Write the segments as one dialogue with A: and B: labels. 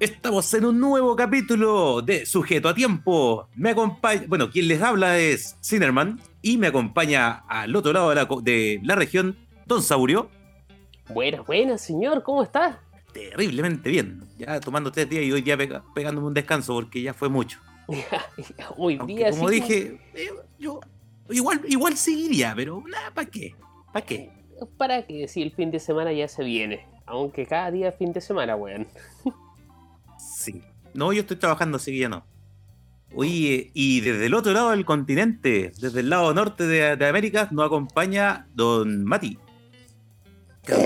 A: Estamos en un nuevo capítulo de Sujeto a Tiempo. Me acompaña, bueno, quien les habla es Cinerman y me acompaña al otro lado de la, de la región, Don Saurio.
B: Buenas, buenas, señor, ¿cómo está?
A: Terriblemente bien. Ya tomando tres días y hoy ya pegándome un descanso porque ya fue mucho.
B: hoy día
A: Como dije, eh, yo igual, igual seguiría, pero nada, ¿para qué? ¿Para qué?
B: ¿Para qué? Si el fin de semana ya se viene. Aunque cada día es fin de semana, weón.
A: No, yo estoy trabajando, así que ya no. Oye, y desde el otro lado del continente, desde el lado norte de, América, nos acompaña Don Mati.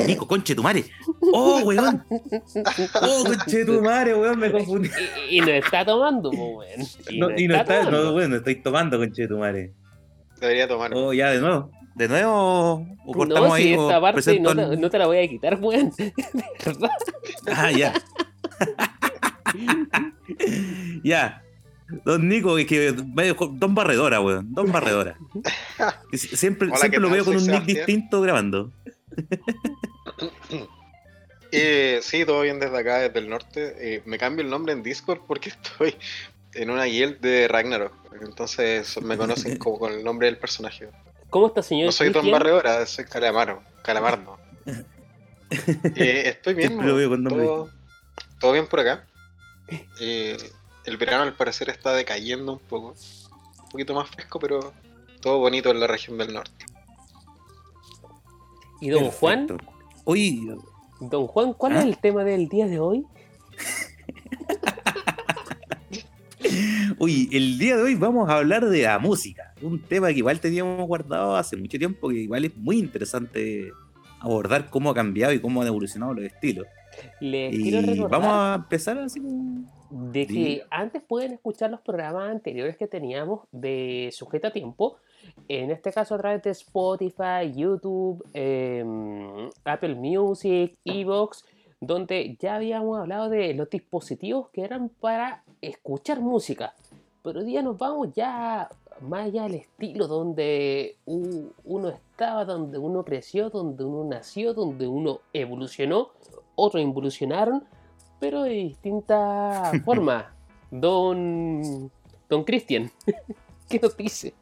A: Nico, conche tu madre. Oh, weón. Oh, conche tu madre, weón, me confundí.
B: Y, no está tomando, weón.
A: Y no, y no está, no, weón, no estoy tomando, conche tu madre.
C: Debería tomar.
A: Oh, ya, de nuevo. ¿De nuevo?
B: ¿O cortamos no, si ahí? Esta parte no, te, no, te, la voy a quitar, weón.
A: ¿Verdad? Ah, ya. ya. Don Nico, es que Don Barredora, weón. Don Barredora. Siempre, siempre lo veo con un nick distinto grabando.
C: Eh, sí, todo bien desde acá, desde el norte. Eh, me cambio el nombre en Discord porque estoy en una guild de Ragnarok. Entonces me conocen como con el nombre del personaje.
B: ¿Cómo está, señor?
C: No soy Don Barredora, soy Calamaro. Calamardo. Eh, estoy bien, lo veo con nombre todo bien por acá. Eh, el verano al parecer está decayendo un poco. Un poquito más fresco, pero todo bonito en la región del norte.
B: ¿Y don Juan?
A: Uy.
B: Don Juan, ¿cuál es ¿Ah? el tema del día de hoy?
A: Uy, el día de hoy vamos a hablar de la música. Un tema que igual teníamos guardado hace mucho tiempo, que igual es muy interesante abordar cómo ha cambiado y cómo han evolucionado los estilos.
B: Les quiero recordar
A: vamos a empezar así
B: de que antes pueden escuchar los programas anteriores que teníamos de Sujeto a Tiempo, en este caso a través de Spotify, YouTube, em, Apple Music, Evox, donde ya habíamos hablado de los dispositivos que eran para escuchar música. Pero hoy día nos vamos ya más allá del estilo donde uno estaba, donde uno creció, donde uno nació, donde uno evolucionó otros involucionaron, pero de distinta forma. Don. Don Cristian, ¿qué nos dice?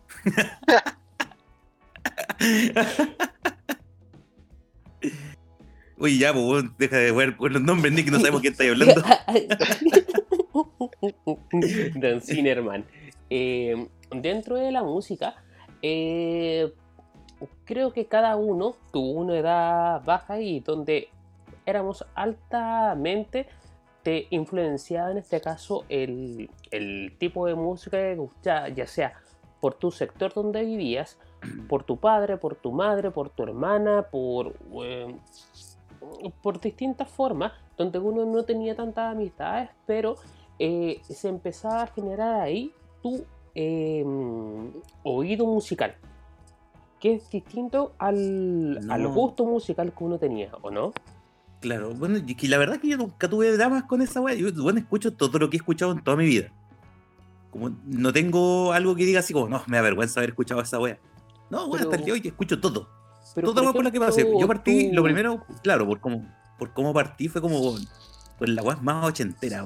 A: Uy, ya, pues, deja de ver los nombres, Nick, no sabemos quién está hablando.
B: Don Cinerman. Eh, dentro de la música, eh, creo que cada uno tuvo una edad baja y donde éramos altamente te influenciaba en este caso el, tipo de música que gustaba, ya sea por tu sector donde vivías, por tu padre, por tu madre, por tu hermana, por, eh, por distintas formas, donde uno no tenía tantas amistades, pero eh, se empezaba a generar ahí tu em, oído musical, que es distinto al, al gusto musical que uno tenía, ¿o no?
A: Claro, bueno, y la verdad es que yo nunca tuve dramas con esa weá. Yo, bueno, escucho todo lo que he escuchado en toda mi vida. Como no tengo algo que diga así como, no, me da vergüenza haber escuchado esa weá. No, bueno, hasta el día de hoy escucho todo. todo por, por la que pasé. Yo partí, lo primero, claro, por cómo, por cómo partí fue como pues la weá más ochentera.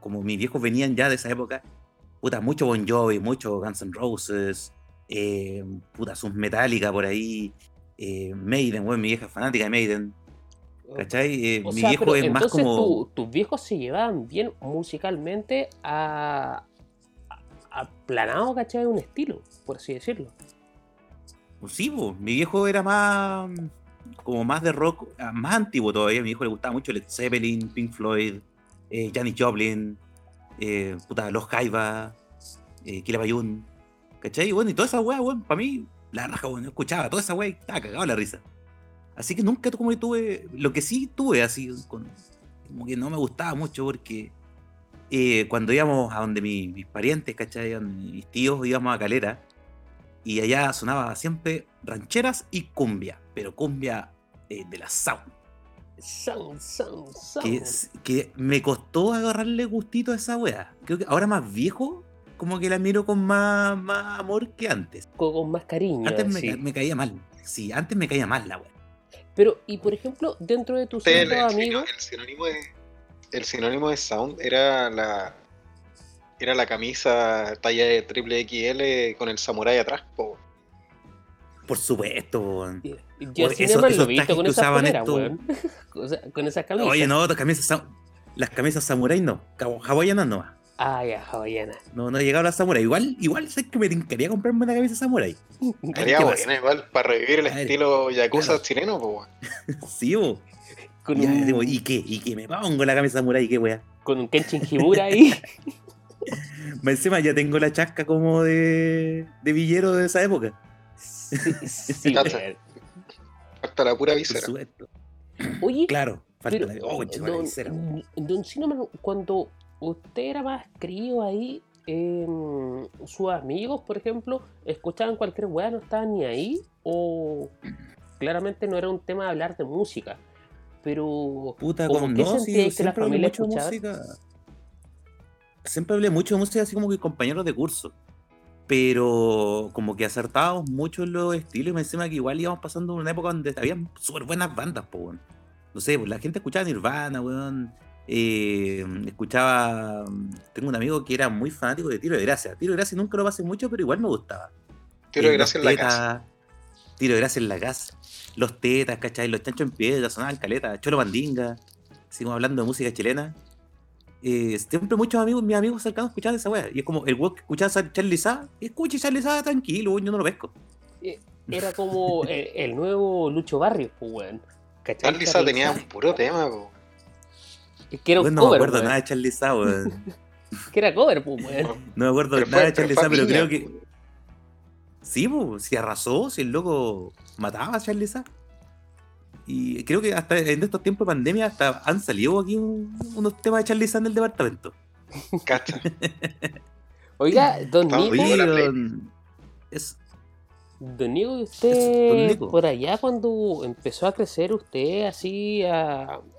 A: Como mis viejos venían ya de esa época. Puta, mucho Bon Jovi, mucho Guns N' Roses, eh, puta, sus Metallica por ahí, eh, Maiden, weón, mi vieja fanática de Maiden ¿Cachai? Eh, mi viejo es más como.
B: tus viejos se llevaban bien musicalmente a. aplanado, ¿cachai? Un estilo, por así decirlo.
A: Pues sí, mi viejo era más. como más de rock, ah, más antiguo todavía. A mi viejo le gustaba mucho Led Zeppelin, Pink Floyd, eh, Janis Joplin, eh, puta, Los Jaiba, eh, Kila Bayun. ¿Cachai? Bueno, y toda esa weá, weón, para mí, la raja, bueno, escuchaba toda esa weá y estaba cagado la risa. Así que nunca como que tuve, lo que sí tuve así, como que no me gustaba mucho porque eh, cuando íbamos a donde mis parientes, ¿cachai? mis tíos íbamos a Calera y allá sonaba siempre rancheras y cumbia, pero cumbia eh, de la sound.
B: Sound, sound, sound.
A: Que, que, me costó agarrarle gustito a esa wea. Creo que ahora más viejo, como que la miro con más, más amor que antes.
B: Con, más cariño.
A: Antes me, me, caía mal. Sí, antes me caía mal la wea.
B: Pero, y por ejemplo, dentro de tus
C: amigos. El sinónimo, de, el sinónimo de sound era la era la camisa talla de triple XL con el samurai atrás, po.
A: Por supuesto,
B: Yo siempre lo he visto con esa polera, weón. con esas camisas.
A: Oye, no, las camisas, las camisas samurai no, hawaianas no.
B: Ah, ya, hawaiana.
A: No, no he llegado a la samurai. Igual, igual sé que me quería comprarme una camisa samurai.
C: Sería buena, igual, para revivir el estilo yakuza chileno, po.
A: sí, po. ¿Y qué? ¿Y qué? Me pongo la camisa samurai, ¿qué wea?
B: Con un Kenshin Himura ahí.
A: Encima ya tengo la chasca como de, de villero de esa época.
B: Sí, sí
C: Falta la pura visera.
B: Oye,
A: claro, falta la,
B: oh, don, visera. Don cuando usted era más crío ahí, em, sus amigos, por ejemplo, escuchaban cualquier weá, no estaban ni ahí, o claramente no era un tema de hablar de música. Pero,
A: Puta, como no, sí, que la familia escuchaba? Siempre hablé mucho de música así como que compañeros de curso. Pero como que acertábamos mucho en los estilos y me encima que igual íbamos pasando una época donde había súper buenas bandas, pues, No sé, pues la gente escuchaba Nirvana, weón. Eh, escuchaba. Tengo un amigo que era muy fanático de Tiro de Gracia. Tiro de Gracia nunca lo pasé mucho, pero igual me gustaba.
C: Tiro de Gracia en la casa.
A: Tiro de Gracia en la casa. Los tetas, ¿cachai? Los chanchos en piedra, sonaban caleta. Cholo Bandinga. Seguimos hablando de música chilena eh, siempre muchos amigos, mis amigos cercanos escuchaban esa weá. Y es como el weón que escuchaba Charlie Sá, escuche Charlie Sá tranquilo, yo no lo pesco.
B: Eh, era como el, nuevo Lucho Barrio, pues weón.
C: Charlie Sá tenía un puro tema, weón.
B: Que era
A: un no me acuerdo nada de Charlie Sá, weón.
B: que era cover, pues weón.
A: No me acuerdo nada de Charlie Sá, pero creo que. Sí, pues, si arrasó, si el loco mataba a Charlie Sá. Y creo que hasta en estos tiempos de pandemia hasta han salido aquí unos temas de Charlie en el departamento.
C: Cacha.
B: Oiga, don Nico. Don, es, don Nico, usted por allá cuando empezó a crecer usted así,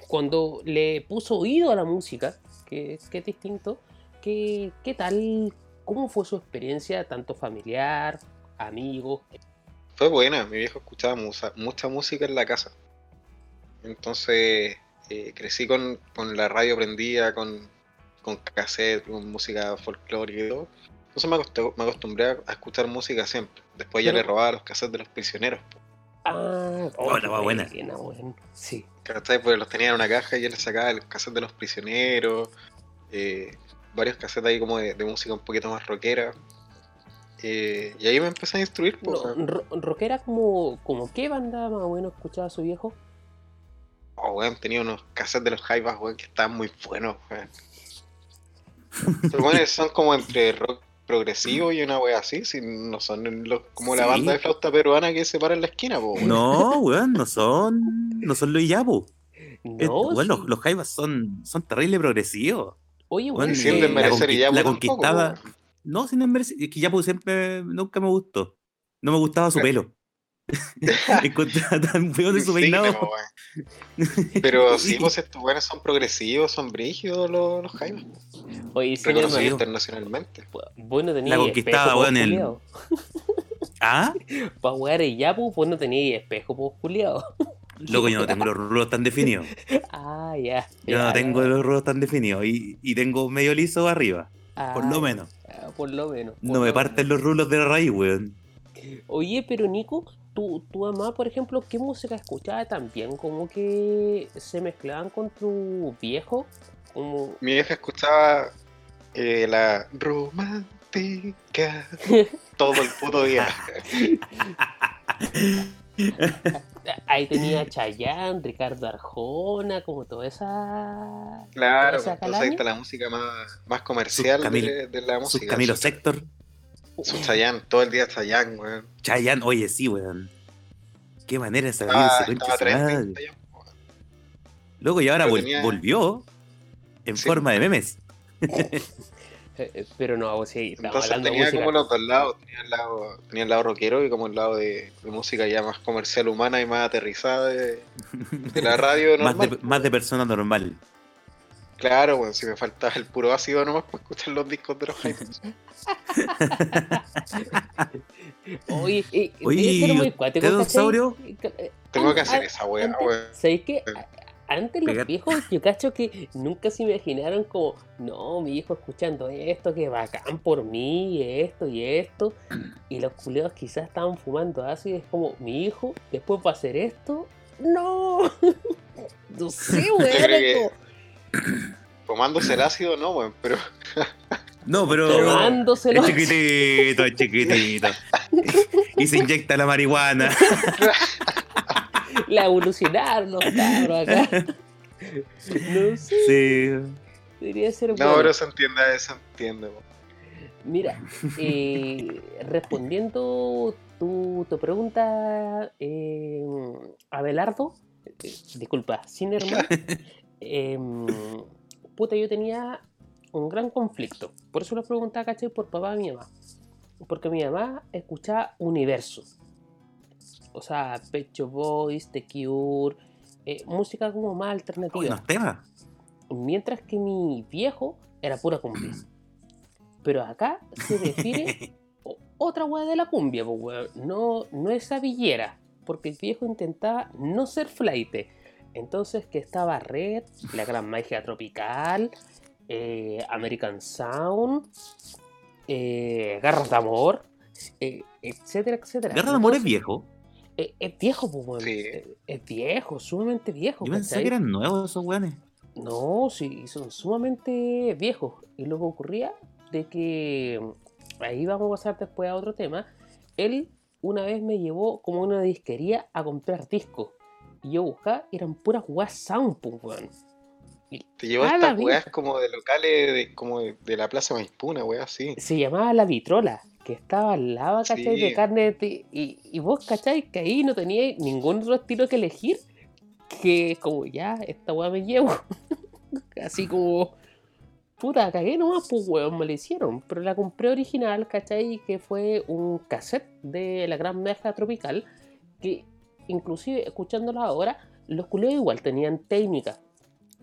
B: cuando le puso oído a la música, que, que es distinto, ¿qué, ¿qué tal? ¿Cómo fue su experiencia, tanto familiar, amigos?
C: Fue buena, mi viejo escuchaba mucha música en la casa. Entonces eh, crecí con, la radio prendida, con, con cassette, con música folclórica y todo. Entonces me, acostumbré, a escuchar música siempre. Después ya le robaba los cassettes de los prisioneros.
B: Ah,
A: oh, la buena.
B: buena. Sí.
C: Pues los tenía en una caja y yo les sacaba los cassettes de los prisioneros. Eh, varios cassettes ahí como de, música un poquito más rockera. Eh, y ahí me empecé a instruir.
B: Pues, ¿Rockera como, como qué banda más o menos escuchaba su viejo?
C: Oh, weón, tenía unos cassettes de los Jaivas, weón, que estaban muy buenos, weón. Pero son como entre rock progresivo y una wea así, si no son los, como la banda de flauta peruana que se para en la esquina, po,
A: No, weón, no son, no son los Iyapu. No, los, los Jaivas son, son terrible progresivos.
B: Oye, weón,
C: sin desmerecer
A: la, la conquistada. no, sin desmerecer, es que Iyapu siempre nunca me gustó. No me gustaba su pelo. Encontraba tan feo de su peinado.
C: Pero sí, pues estos buenos son progresivos, son brígidos los, los Jaime.
B: Oye, sí,
C: Reconocidos internacionalmente.
B: Bueno, tenía
A: La conquistada, weón, el. ¿Ah?
B: Para jugar el Yapu, pues no tenía espejo, pues culiado.
A: Loco, yo no tengo los rulos tan definidos.
B: Ah, ya.
A: Yo no tengo los rulos tan definidos y, y tengo medio liso arriba. por lo ah, menos.
B: Ah, por lo menos.
A: no me parten los rulos de la raíz, weón.
B: Oye, pero Nico, tu, tu mamá, por ejemplo, ¿qué música escuchaba también? Como que se mezclaban con tu viejo. Como...
C: Mi vieja escuchaba eh, la romántica todo el puto día.
B: Ahí tenía Chayanne, Ricardo Arjona, como toda esa.
C: Claro, esa entonces ahí está la música más, más comercial de, de, la música.
A: Camilo Sector.
C: Su Chayanne, todo el día Chayanne, weón.
A: Chayanne, oye, sí, weón. Qué manera de salir ah, ese Luego, y ahora volvió en forma de memes.
B: Eh, eh, pero no, sí,
C: Entonces tenía como los dos lados. Tenía el lado, tenía el lado rockero y como el lado de, música ya más comercial humana y más aterrizada de, la radio
A: normal. más, de, más de persona normal.
C: Claro, bueno, si me faltaba el puro ácido nomás para escuchar los discos de los Jaimens.
B: Oye, Oye
A: ¿qué dinosaurio?
C: Tengo que hacer esa weá, weón.
B: ¿Sabéis qué? antes los viejos, yo cacho que nunca se imaginaron como, no, mi hijo escuchando esto, que bacán por mí, esto y esto. Y los culeos quizás estaban fumando así, es como, mi hijo después va a hacer esto. No, no sé, weón.
C: Fumándose el ácido, no, weón, pero.
A: No, pero.
B: Tomándose el
A: chiquitito, chiquitito. y se inyecta la marihuana.
B: la evolucionar los cabros acá. No sé. Sí. Debería ser
C: bueno. No, pero se entiende, se entiende.
B: Mira, eh, respondiendo tu, tu pregunta, eh, Abelardo, eh, disculpa, Sinerman, eh, puta, yo tenía un gran conflicto. Por eso lo preguntaba, caché, por papá y mi mamá. Porque mi mamá escuchaba Universo o sea, Pecho Boys, The Cure, eh, música como más alternativa.
A: temas.
B: Mientras que mi viejo era pura cumbia. Pero acá se define otra weá de la cumbia, pues, No, no esa villera, porque el viejo intentaba no ser flight. Entonces que estaba Red, La Gran Magia Tropical, eh, American Sound, eh, Garras de Amor, etcétera, etcétera.
A: ¿Garras de Amor es viejo?
B: Es, viejo, pues, Es, viejo, sumamente viejo.
A: Yo pensé que eran nuevos esos weones.
B: No, sí, son sumamente viejos. Y lo que ocurría de que ahí vamos a pasar después a otro tema. Él una vez me llevó como una disquería a comprar discos. Y yo buscaba, eran puras weas sound, pues,
C: Te llevó estas weas como de locales de, como de, la Plaza Maispuna, wea así.
B: Se llamaba La Vitrola que estaba al lado, ¿cachai? De carne. y, y, vos, ¿cachai? Que ahí no teníais ningún otro estilo que elegir. Que como ya, esta weá me llevo. Así como. Puta, cagué nomás, pues weón, me lo hicieron. Pero la compré original, ¿cachai? Que fue un cassette de la gran meja tropical. Que inclusive escuchándola ahora, los culeos igual tenían técnica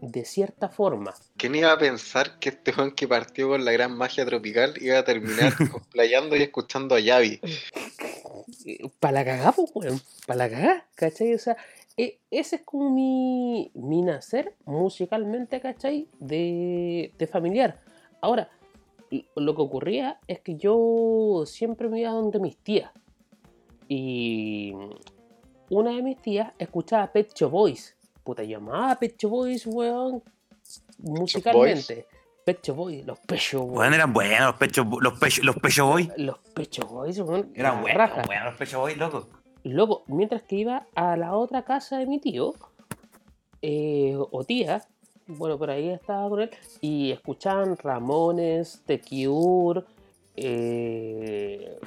B: de cierta forma.
C: ¿Quién iba a pensar que este Juan que partió con la gran magia tropical iba a terminar cosplayando y escuchando a Yavi?
B: Para la cagá, pues, weón. Para la cagá, ¿cachai? O sea, e, ese es como mi, mi nacer musicalmente, ¿cachai? De, de familiar. Ahora, lo que ocurría es que yo siempre me iba donde mis tías. Y una de mis tías escuchaba Pet Shop Boys puta, llamaba Pecho Boys, weón, musicalmente. Pecho Boys, los Pecho Boys.
A: Bueno, eran buenos los Pecho, los pecho, los pecho Boys.
B: Los Pecho Boys, weón.
A: Eran buenos, buenos los Pecho Boys, loco.
B: Loco, mientras que iba a la otra casa de mi tío, eh, o tía, bueno, por ahí estaba con él, y escuchaban Ramones, The Cure, eh,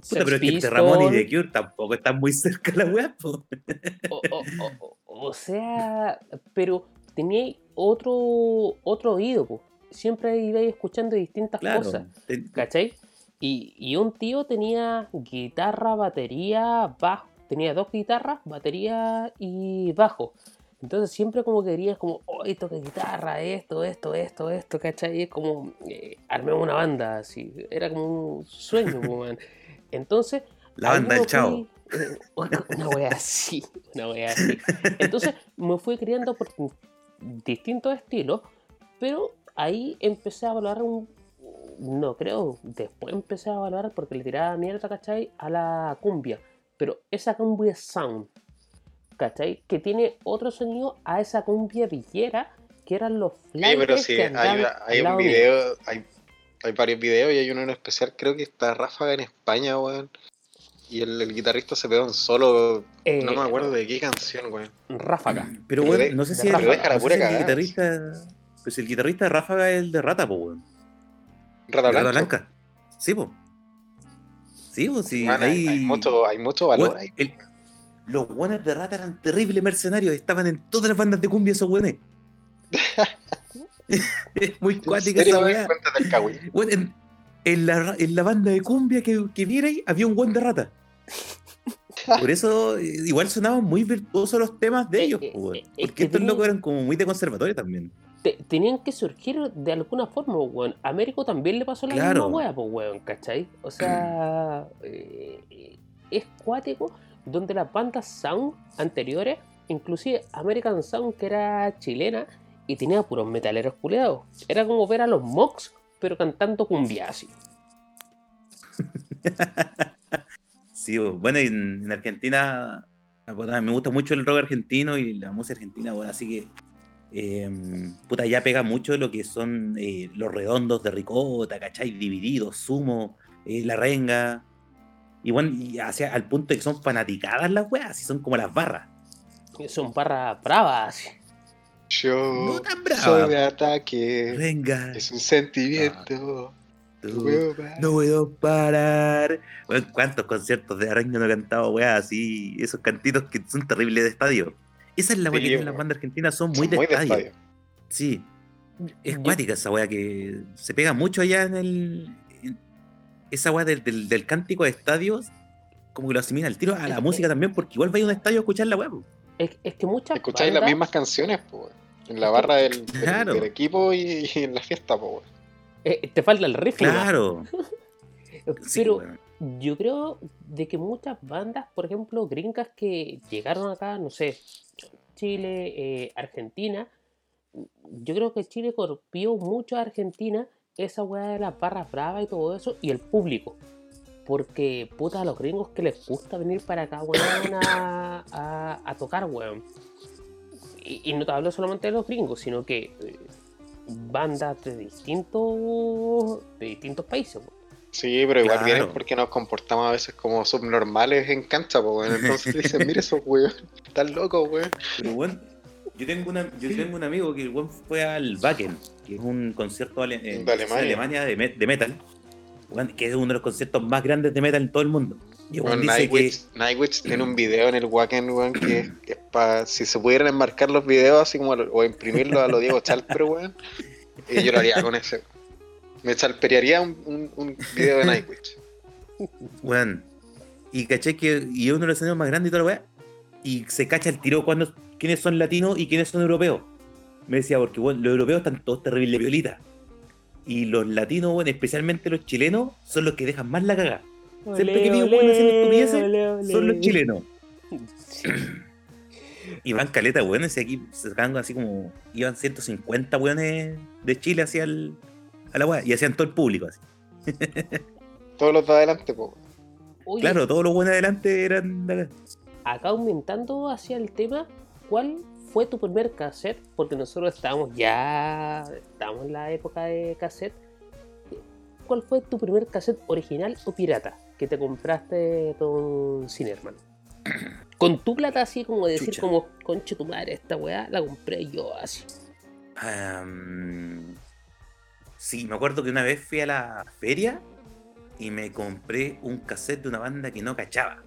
A: Puta, pero es que Ramón y The Cure tampoco están muy cerca de la web.
B: O, sea, pero tenía otro, otro oído, siempre iba escuchando distintas cosas, ¿cachai? Y, y, un tío tenía guitarra, batería, bajo, tenía dos guitarras, batería y bajo. Entonces siempre como querías como, oh, esto que guitarra, esto, esto, esto, esto, ¿cachai? Es como, eh, armé una banda, así, era como un sueño, man. Entonces.
A: La banda del chavo.
B: Una wea así, una wea así. Entonces me fui criando por distintos estilos, pero ahí empecé a valorar un. No creo, después empecé a valorar porque le tiraba mierda, ¿cachai? A la cumbia. Pero esa cumbia sound, ¿cachai? Que tiene otro sonido a esa cumbia villera que eran los
C: flyers. Sí, pero sí, hay, hay un video, hay hay varios videos y hay uno en especial, creo que está Ráfaga en España, weón. Y el, guitarrista se pegó un solo. Eh, no me acuerdo de qué canción, weón.
B: Ráfaga.
A: Pero, weón, no sé si, el, no el guitarrista. Pues el guitarrista de Ráfaga es el de Rata, po, weón.
C: Rata Blanca. Rata Blanca.
A: Sí, po. Sí, po, sí.
C: hay, hay, mucho, hay mucho valor ahí.
A: los weones de Rata eran terribles mercenarios. Estaban en todas las bandas de cumbia esos weones. es muy cuática esa weá. En, la, en, la, banda de cumbia que, que ahí había un buen de rata. Por eso, igual sonaban muy virtuosos los temas de eh, ellos, eh, eh, porque estos locos eran como muy de conservatorio también.
B: tenían que surgir de alguna forma, weón. A Américo también le pasó la misma weá, pues, weón, ¿cachai? O sea, es cuático donde las bandas sound anteriores inclusive American Sound, que era chilena y tenía puros metaleros culeados. Era como ver a los Mox, pero cantando cumbia así.
A: sí, bueno, en, Argentina me gusta mucho el rock argentino y la música argentina, bueno, así que em, puta, ya pega mucho lo que son eh, los redondos de ricota, ¿cachai? Divididos, sumo, eh, la renga. Y bueno, y hacia, al punto de que son fanaticadas las weas, y son como las barras.
B: Son barras bravas.
C: Yo soy de ataque. Venga. Es un sentimiento.
A: no puedo parar. ¿cuántos conciertos de araña no he cantado, weá? Así, esos cantitos que son terribles de estadio. Esa es la weá que tienen las bandas argentinas, son, muy, de, estadio. Sí. Es cuática esa weá que se pega mucho allá en el. esa weá del, del, cántico de estadios, como que lo asimila al tiro a la música también, porque igual va a un estadio a escuchar la weá.
B: Es, que muchas
C: Escucháis las mismas canciones, pues. En la barra del, equipo y, en la fiesta, pues.
B: te falta el riff.
A: Claro.
B: Pero yo creo de que muchas bandas, por ejemplo, gringas que llegaron acá, no sé, Chile, eh, Argentina, yo creo que Chile corpió mucho a Argentina esa weá de las barras bravas y todo eso, y el público. Porque, puta, a los gringos que les gusta venir para acá, weón, a, a, tocar, weón. Y, no te hablo solamente de los gringos, sino que eh, bandas de distintos, de distintos países, weón.
C: Sí, pero igual vienen porque nos comportamos a veces como subnormales en cancha, pues, weón. Entonces dicen, mire esos weón, están locos, weón.
A: Pero, weón, yo tengo, una, yo tengo un amigo que el fue al Wacken, que es un concierto de Alemania, de, de metal que es uno de los conciertos más grandes de metal en todo el mundo.
C: Y Nightwish, tiene un video en el Wacken, weón, que, es para. Si se pudieran enmarcar los videos así como o imprimirlos a lo Diego Chalper, weón, y yo lo haría con ese. Me chalperearía un, un, video de Nightwish.
A: Weón. Y caché que. Y es uno de los escenarios más grandes y todo lo weón. Y se cacha el tiro cuando quiénes son latinos y quiénes son europeos. Me decía, porque bueno, los europeos están todos terribles violitas. Y los latinos, bueno, especialmente los chilenos, son los que dejan más la cagada. Siempre que digo, bueno, estupideces, son los chilenos. y van caleta, bueno, ese aquí se sacan así como. Iban 150 weones de Chile hacia el, a la weá y hacían todo el público así.
C: todos los de adelante, po.
A: claro, todos los buenos de adelante eran de
B: Acá aumentando hacia el tema, ¿cuál fue tu primer cassette? Porque nosotros estábamos ya, estábamos en la época de cassette. ¿Cuál fue tu primer cassette original o pirata que te compraste con Cinerman? Con tu plata así como decir como, conche tu madre, esta weá la compré yo así.
A: sí, me acuerdo que una vez fui a la feria y me compré un cassette de una banda que no cachaba.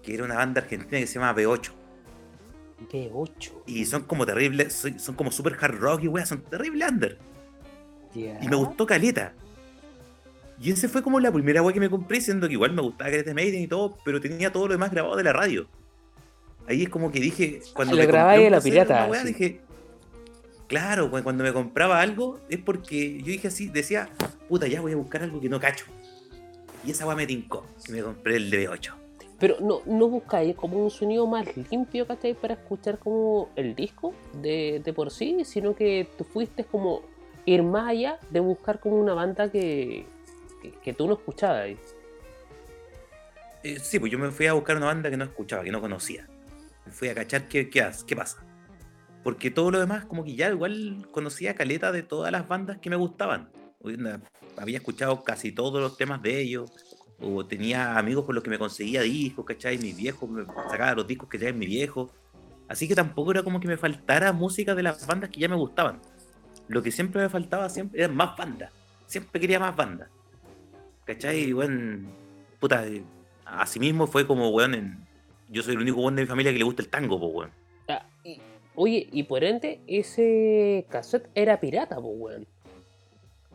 A: Que era una banda argentina que se llama B8.
B: De 8.
A: Y son como terribles, son como super hard rock y weá, son terribles under. Y me gustó Caleta. Y ese fue como la primera weá que me compré, siendo que igual me gustaba Caleta Maiden y todo, pero tenía todo lo demás grabado de la radio. Ahí es como que dije, cuando
B: lo grababa la pirata.
A: dije, claro, cuando me compraba algo es porque yo dije así, decía, puta, ya voy a buscar algo que no cacho. Y esa weá me tincó y me compré el DB8.
B: Pero no, no buscáis como un sonido más limpio, ¿cachai? Para escuchar como el disco de, por sí, sino que tú fuiste como ir más allá de buscar como una banda que, que, tú no escuchabas.
A: Eh, sí, pues yo me fui a buscar una banda que no escuchaba, que no conocía. Me fui a cachar qué, qué, qué pasa. Porque todo lo demás, como que ya igual conocía caleta de todas las bandas que me gustaban. Había escuchado casi todos los temas de ellos o tenía amigos con los que me conseguía discos, ¿cachai? Mis viejos me sacaban los discos que en mi viejo. Así que tampoco era como que me faltara música de las bandas que ya me gustaban. Lo que siempre me faltaba siempre eran más bandas. Siempre quería más bandas. ¿Cachai? Y bueno, puta, eh, así mismo fue como, weón, en, yo soy el único weón de mi familia que le gusta el tango, pues, weón.
B: Ah, oye, y por ende, ese cassette era pirata, pues, weón.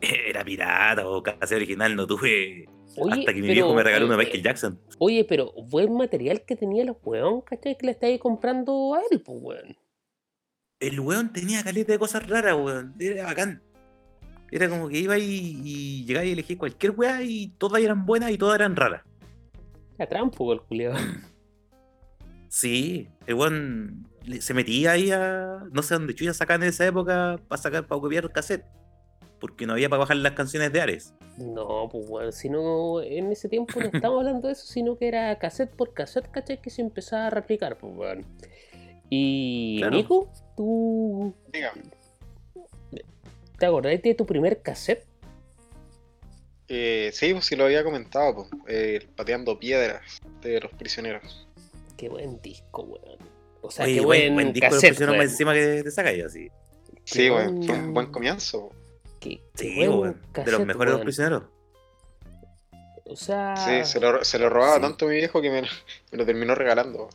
A: Era pirata, o cassette original, no tuve hasta que mi viejo me regaló una Michael Jackson.
B: Oye, pero buen material que tenía el weón, ¿cachai? Que le estáis comprando a él, pues, weón.
A: El weón tenía caleta de cosas raras, weón. Era bacán. Era como que iba y, y llegaba y elegía cualquier weá y todas eran buenas y todas eran raras.
B: Era trampo, el culiado.
A: Sí, el weón. se metía ahí a. No sé dónde chuya sacar en esa época para sacar, para copiar cassette. Porque no había para bajar las canciones de Ares.
B: No, pues bueno, sino en ese tiempo no estamos hablando de eso, sino que era cassette por cassette, ¿cachai? Que se empezaba a replicar, pues bueno. Y Nico, tú. Dígame. ¿Te acordás de tu primer cassette?
C: Eh, sí, pues sí lo había comentado, pues, eh, pateando piedras de los prisioneros.
B: Qué buen disco, weón. O sea, qué buen, buen disco
A: cassette, de los prisioneros encima que te saca yo, así.
C: Sí, weón, fue un buen comienzo.
A: Qué, sí, weón, de los mejores de los prisioneros.
B: O sea.
C: Sí, se lo, se lo robaba tanto mi viejo que me, me lo terminó regalando.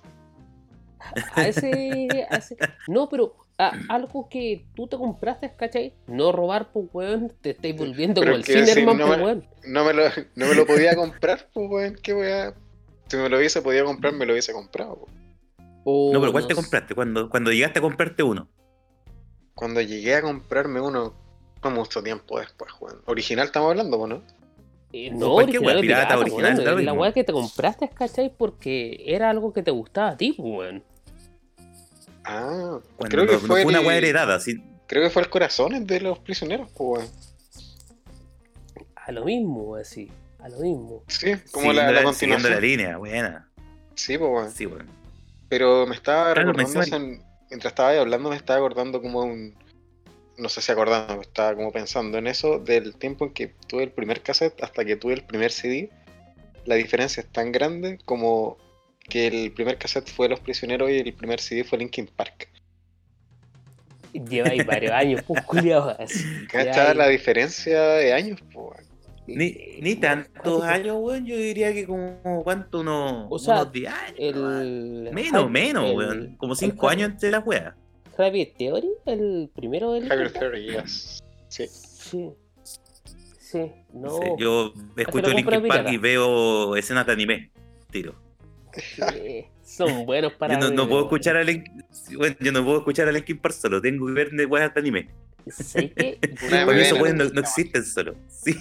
B: A ese, a ese, No, pero algo que tú te compraste, ¿cachai? No robar, pues, weón, te estáis volviendo como el Cinerman,
C: no, pues, weón. No me, lo, no me lo podía comprar, pues, weón, qué weón. Si me lo hubiese podido comprar, me lo hubiese comprado.
A: Oh, no, pero ¿cuál te compraste? Cuando, cuando llegaste a comprarte uno.
C: Cuando llegué a comprarme uno, fue mucho tiempo después, weón. Original estamos hablando, ¿no?
B: Eh, no, original, pirata, original, La weá que te compraste, ¿cachai? Porque era algo que te gustaba a ti, pues, weón.
C: Ah, creo que fue,
A: una weá heredada, sí.
C: Creo que fue el corazón de los prisioneros, pues,
B: A lo mismo, así. A lo mismo.
C: Sí, como la, la,
A: continuación. la línea, buena.
C: Sí, pues, Sí, bueno. Pero me estaba recordando, mientras estaba ahí hablando, me estaba acordando como un. No sé si acordando, estaba como pensando en eso del tiempo en que tuve el primer cassette hasta que tuve el primer CD. La diferencia es tan grande como que el primer cassette fue Los Prisioneros y el primer CD fue Linkin Park.
B: Lleva ahí varios años, pues culiado.
C: ¿Cachai la diferencia de años? Pues,
A: ni, ni tantos años, weón. Yo diría que como, ¿cuánto? Unos, o sea, unos 10 años. El... Menos, menos, weón. Como 5 años entre las weas.
B: Javier Theory, el primero del.
C: Javier Theory, yes. Sí.
B: Sí. Sí, no.
A: yo escucho Linkin Park y veo escenas de anime. Tiro
B: son buenos para.
A: Yo no, puedo escuchar a Linkin, bueno, yo no puedo escuchar a Linkin Park solo, tengo que ver de weas de anime.
B: ¿Sé que?
A: eso no, no, existen solo. Sí.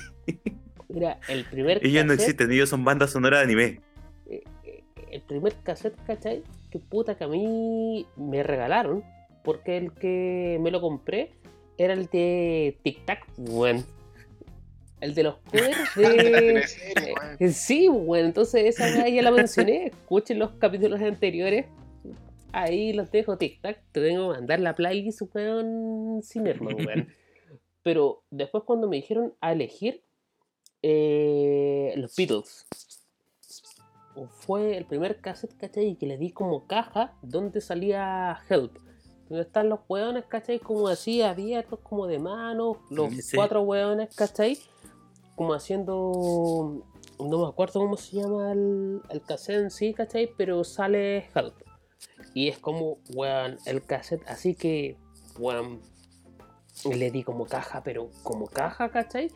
B: Mira, el primer.
A: Ellos no existen, ellos son bandas sonoras de anime.
B: Eh, eh, el primer cassette, ¿cachai? Que puta que a mí me regalaron. Porque el que me lo compré era el de Tic Tac, bueno el de los covers de. Eh, sí, bueno, entonces esa ya la mencioné. Escuchen los capítulos anteriores. Ahí los dejo tic-tac. Te tengo que mandar la playlist, weón, sin weón. Pero después, cuando me dijeron a elegir eh, los Beatles, fue el primer cassette, ¿cachai? Que le di como caja donde salía Help. Donde están los weones, ¿cachai? Como así abiertos, como de mano. Los cuatro weones, ¿cachai? como haciendo. No me acuerdo cómo se llama el, el cassette en sí, ¿cachai? Pero sale Help. Y es como, weón, el cassette. Así que, weón, le di como caja, pero como caja, ¿cachai?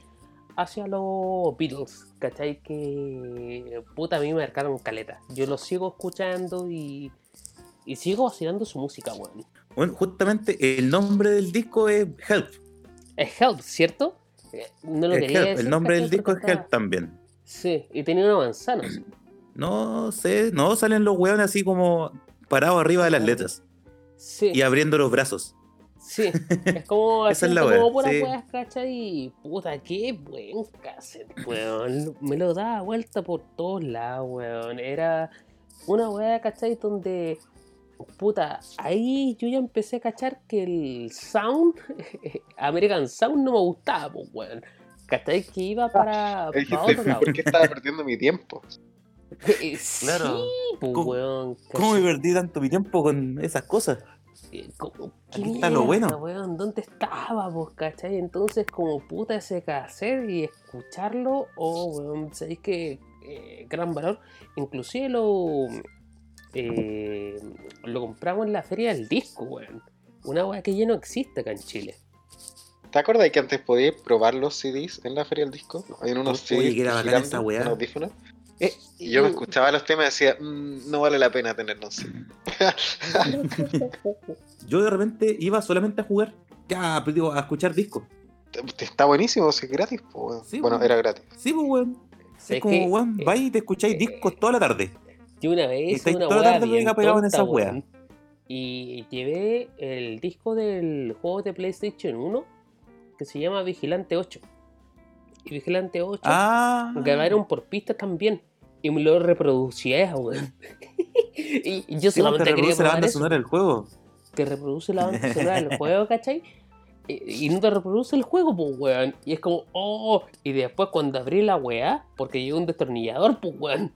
B: Hacia los Beatles, ¿cachai? Que puta a mí me marcaron caleta. Yo lo sigo escuchando y, y sigo vacilando su música, weón.
A: Bueno, justamente el nombre del disco es Help.
B: Es Help, ¿cierto? No lo quería
A: El nombre del disco es Help también.
B: Sí, y tenía una manzana.
A: No sé, no salen los hueones así como parados arriba de las letras. Sí. Y abriendo los brazos.
B: Sí, es como Esa es la como pura sí. ¿cachai? Y puta, qué buen cassette, weón. Me lo daba vuelta por todos lados, weón. Era una weá, ¿cachai? Donde puta, ahí yo ya empecé a cachar que el sound, American Sound, no me gustaba, pues, weón. ¿Cachai? Que iba para, para
C: otro lado. ¿Por qué estaba perdiendo mi tiempo?
B: Eh, claro. Sí, pues,
A: ¿Cómo,
B: weón.
A: ¿Cómo me perdí tanto mi tiempo con esas cosas?
B: Eh, ¿Qué está lo bueno. Weón? ¿Dónde estaba, vos, cachai? Entonces, como puta ese cassette y escucharlo, oh, weón, sabéis que eh, gran valor. Inclusive lo, eh, lo compramos en la feria del disco, weón. Una weá que ya no existe acá en Chile.
C: ¿Te acuerdas que antes podías probar los CDs en la feria del disco? Hay unos CDs
A: que era esa weá.
C: Eh, y yo me escuchaba los temas y decía, mm, no vale la pena tenerlos.
A: yo de repente iba solamente a jugar, ya, digo, a escuchar discos.
C: Está buenísimo, es gratis, bueno, era gratis.
A: Sí, pues, weón. Es como, weón, vais y te escucháis discos toda la tarde.
B: Y una vez, una weá bien tonta, en esa y llevé el disco del juego de PlayStation 1 que se llama Vigilante 8. Y Vigilante 8
A: ah.
B: grabaron por pistas también. Y me lo reproducía, weón. y yo solamente quería
A: la banda sonora del juego.
B: Que reproduce la banda sonora del juego, ¿cachai? Y, no te reproduce el juego, pues, weón. Y es como, oh. Y después cuando abrí la weá, porque llegó un destornillador, pues, weón.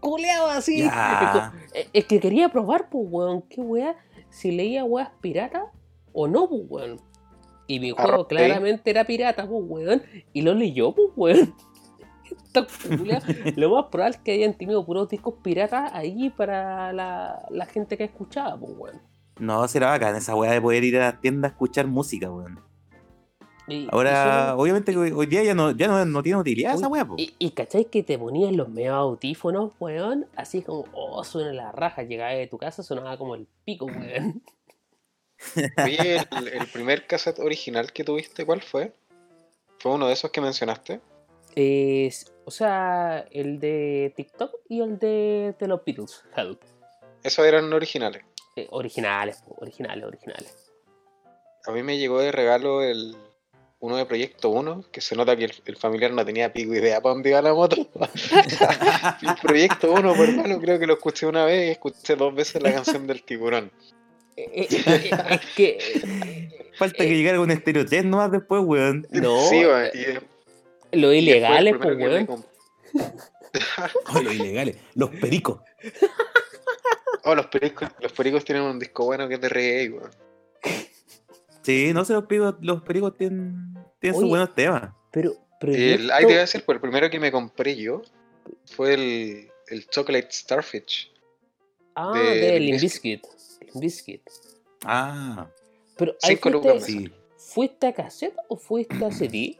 B: Culeado así. Es, que quería probar, pues, weón. ¿Qué weá? Si leía weas pirata o no, pues, weón. Y mi juego claramente era pirata, pues, weón. Y lo leyó, pues, weón. lo más probable es que hayan tenido puros discos piratas ahí para la, la gente que escuchaba, pues, weón.
A: No, será bacán esa weá de poder ir a la tienda a escuchar música, weón. Ahora, obviamente hoy día ya no, ya no, tiene utilidad esa weá,
B: y, y cachai que te ponían los medio audífonos, weón, así como, oh, suena la raja, llegaba de tu casa, sonaba como el pico, weón.
C: Oye, el, primer cassette original que tuviste, ¿cuál fue? ¿Fue uno de esos que mencionaste?
B: Es, o sea, el de TikTok y el de, de los Beatles, Help.
C: ¿Esos eran originales?
B: Eh, originales, originales, originales.
C: A mí me llegó de regalo el uno de Proyecto 1, que se nota que el, familiar no tenía pico idea para dónde iba la moto. el Proyecto 1, por hermano, creo que lo escuché una vez y escuché dos veces la canción del tiburón.
B: Eh, eh, es que.
A: Falta que llegara un estéreo nomás después, weón.
B: No. Sí, weón. lo ilegal es, pues, weón.
A: oh, los ilegales, los pericos.
C: Oh, los pericos, los pericos tienen un disco bueno que es de reggae, weón.
A: Sí, no sé, los pericos, los pericos tienen, tienen sus buenos temas.
B: Pero, pero
C: el, ahí te voy a decir, pues el primero que me compré yo fue el, el Chocolate Starfish.
B: Ah, de, Limbiskit. Limbiskit.
A: Ah.
B: Pero ahí fuiste, sí. ¿Fuiste a cassette o fuiste a CD?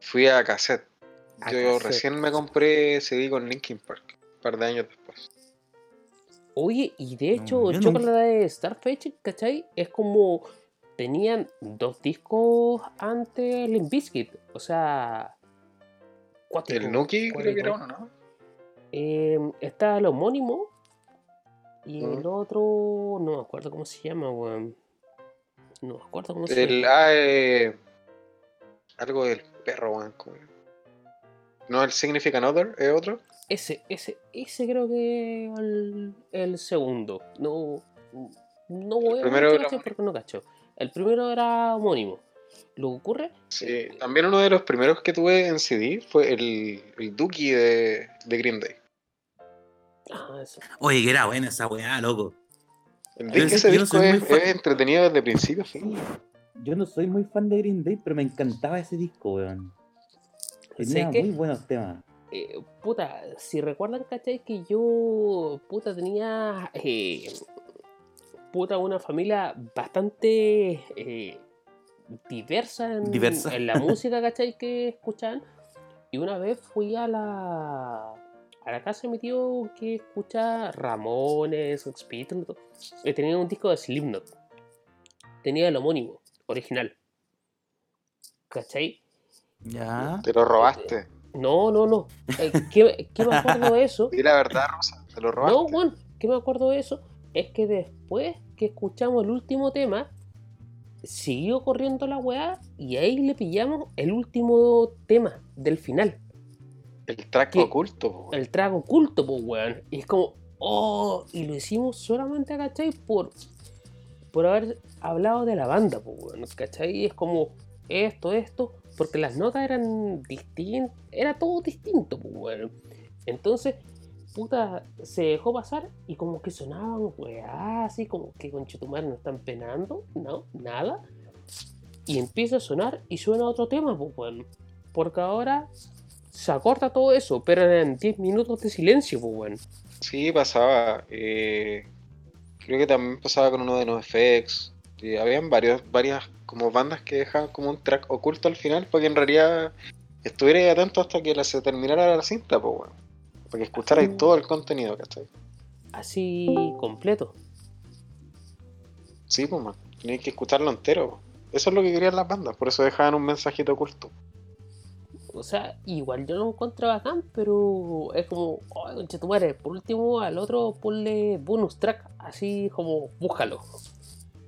C: Fui a cassette. yo recién me compré CD con Linkin Park, un par de años después.
B: Oye, y de hecho, el Chocolate de Starfish, ¿cachai? Es como tenían dos discos antes Limp Bizkit. O sea.
C: el Nuki creo que era uno, ¿no?
B: Em, está el homónimo. Y el otro. No me acuerdo cómo se llama, weón. No me acuerdo cómo se llama.
C: Ah, eh, algo del perro, weón. ¿No el Significant Other? ¿Es otro?
B: Ese, ese, ese creo que el, el segundo. No. No voy a
C: primero
B: porque no cacho. El primero era homónimo. Lo que ocurre.
C: Sí, también uno de los primeros que tuve en CD fue el, el Dookie de, de Green Day.
B: Ah, eso.
A: Oye, que era buena esa weá, loco.
C: El ese disco es, entretenido desde principio a fin.
A: Yo no soy muy fan de Green Day, pero me encantaba ese disco, weón. Tenía muy buenos temas.
B: Eh, puta, si recuerdan, ¿cachai? Que yo, puta, tenía eh, puta, una familia bastante eh, diversa, en, la música, ¿cachai? Que escuchan. Y una vez fui a la, a la casa de mi tío que escucha Ramones, Expedit, y tenía un disco de Slipknot. Tenía el homónimo, original. ¿Cachai?
A: Ya.
C: Te lo robaste.
B: No, no, no. Eh, ¿qué, me acuerdo de eso?
C: Y la verdad, Rosa, te lo robaste.
B: No, Juan, ¿qué me acuerdo de eso? Es que después que escuchamos el último tema, siguió corriendo la weá y ahí le pillamos el último tema del final.
C: El track oculto,
B: El track oculto, pues weón. Y es como, oh, y lo hicimos solamente, ¿cachai? Por, por haber hablado de la banda, pues weón, ¿cachai? Es como esto, esto, porque las notas eran distintas, era todo distinto, pues weón. Entonces, puta, se dejó pasar y como que sonaban weá, así como que con Chetumar no están penando, no, nada. Y empieza a sonar y suena otro tema, pues bueno. Porque ahora se acorta todo eso, pero eran 10 minutos de silencio, pues bueno.
C: Sí, pasaba. Eh, creo que también pasaba con uno de los FX. habían varios, varias como bandas que dejaban como un track oculto al final para que en realidad estuviera atento hasta que se terminara la cinta, pues bueno. Para que escucharais todo el contenido, ¿cachai?
B: Así completo.
C: Sí, pues, man. Tenéis que escucharlo entero. Eso es lo que querían las bandas, por eso dejaban un mensajito oculto.
B: O sea, igual yo lo encuentro bacán, pero es como, oh, concha tu madre, por último al otro ponle bonus track, así como, búscalo.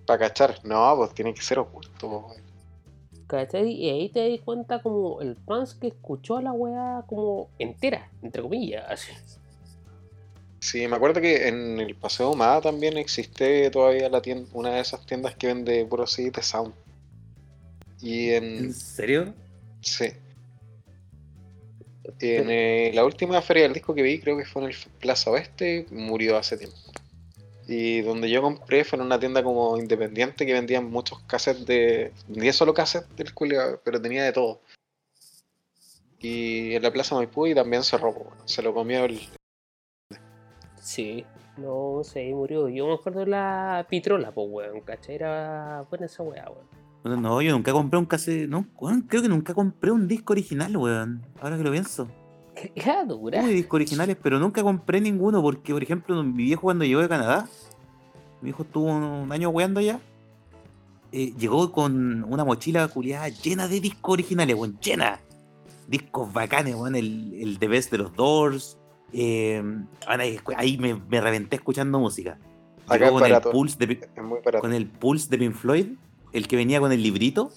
C: Para cachar, no, pues tiene que ser oculto,
B: ¿Cachai? Y ahí te das cuenta como el fans que escuchó a la weá como entera, entre comillas, así.
C: Sí, me acuerdo que en el Paseo Humada también existe todavía la tienda, una de esas tiendas que vende puro CD de sound. Y en...
A: ¿En serio?
C: Sí. En eh, la última feria del disco que vi, creo que fue en el Plaza Oeste, murió hace tiempo. Y donde yo compré fue en una tienda como independiente que vendían muchos cassettes de. Vendía solo cassettes del culiado, pero tenía de todo. Y en la Plaza Maipú y también se robó. Se lo comió el.
B: Sí, no sé, murió. Yo me acuerdo de la Pitrola, pues, weón, ¿cachai? Era buena esa weá, weón.
A: No, yo nunca compré un cassette. No, creo que nunca compré un disco original, weón. Ahora que lo pienso.
B: Ya, dura.
A: Tuve discos originales, pero nunca compré ninguno porque, por ejemplo, mi viejo cuando llegó de Canadá, mi viejo estuvo un año weando allá, eh, llegó con una mochila culiada llena de discos originales, weón, llena. Discos bacanes, weón, el, el The Best de los Doors. Eh, ahí me, me, reventé escuchando música. Llegó con, el pulse de, con el Pulse de Pink Floyd, el que venía con el librito,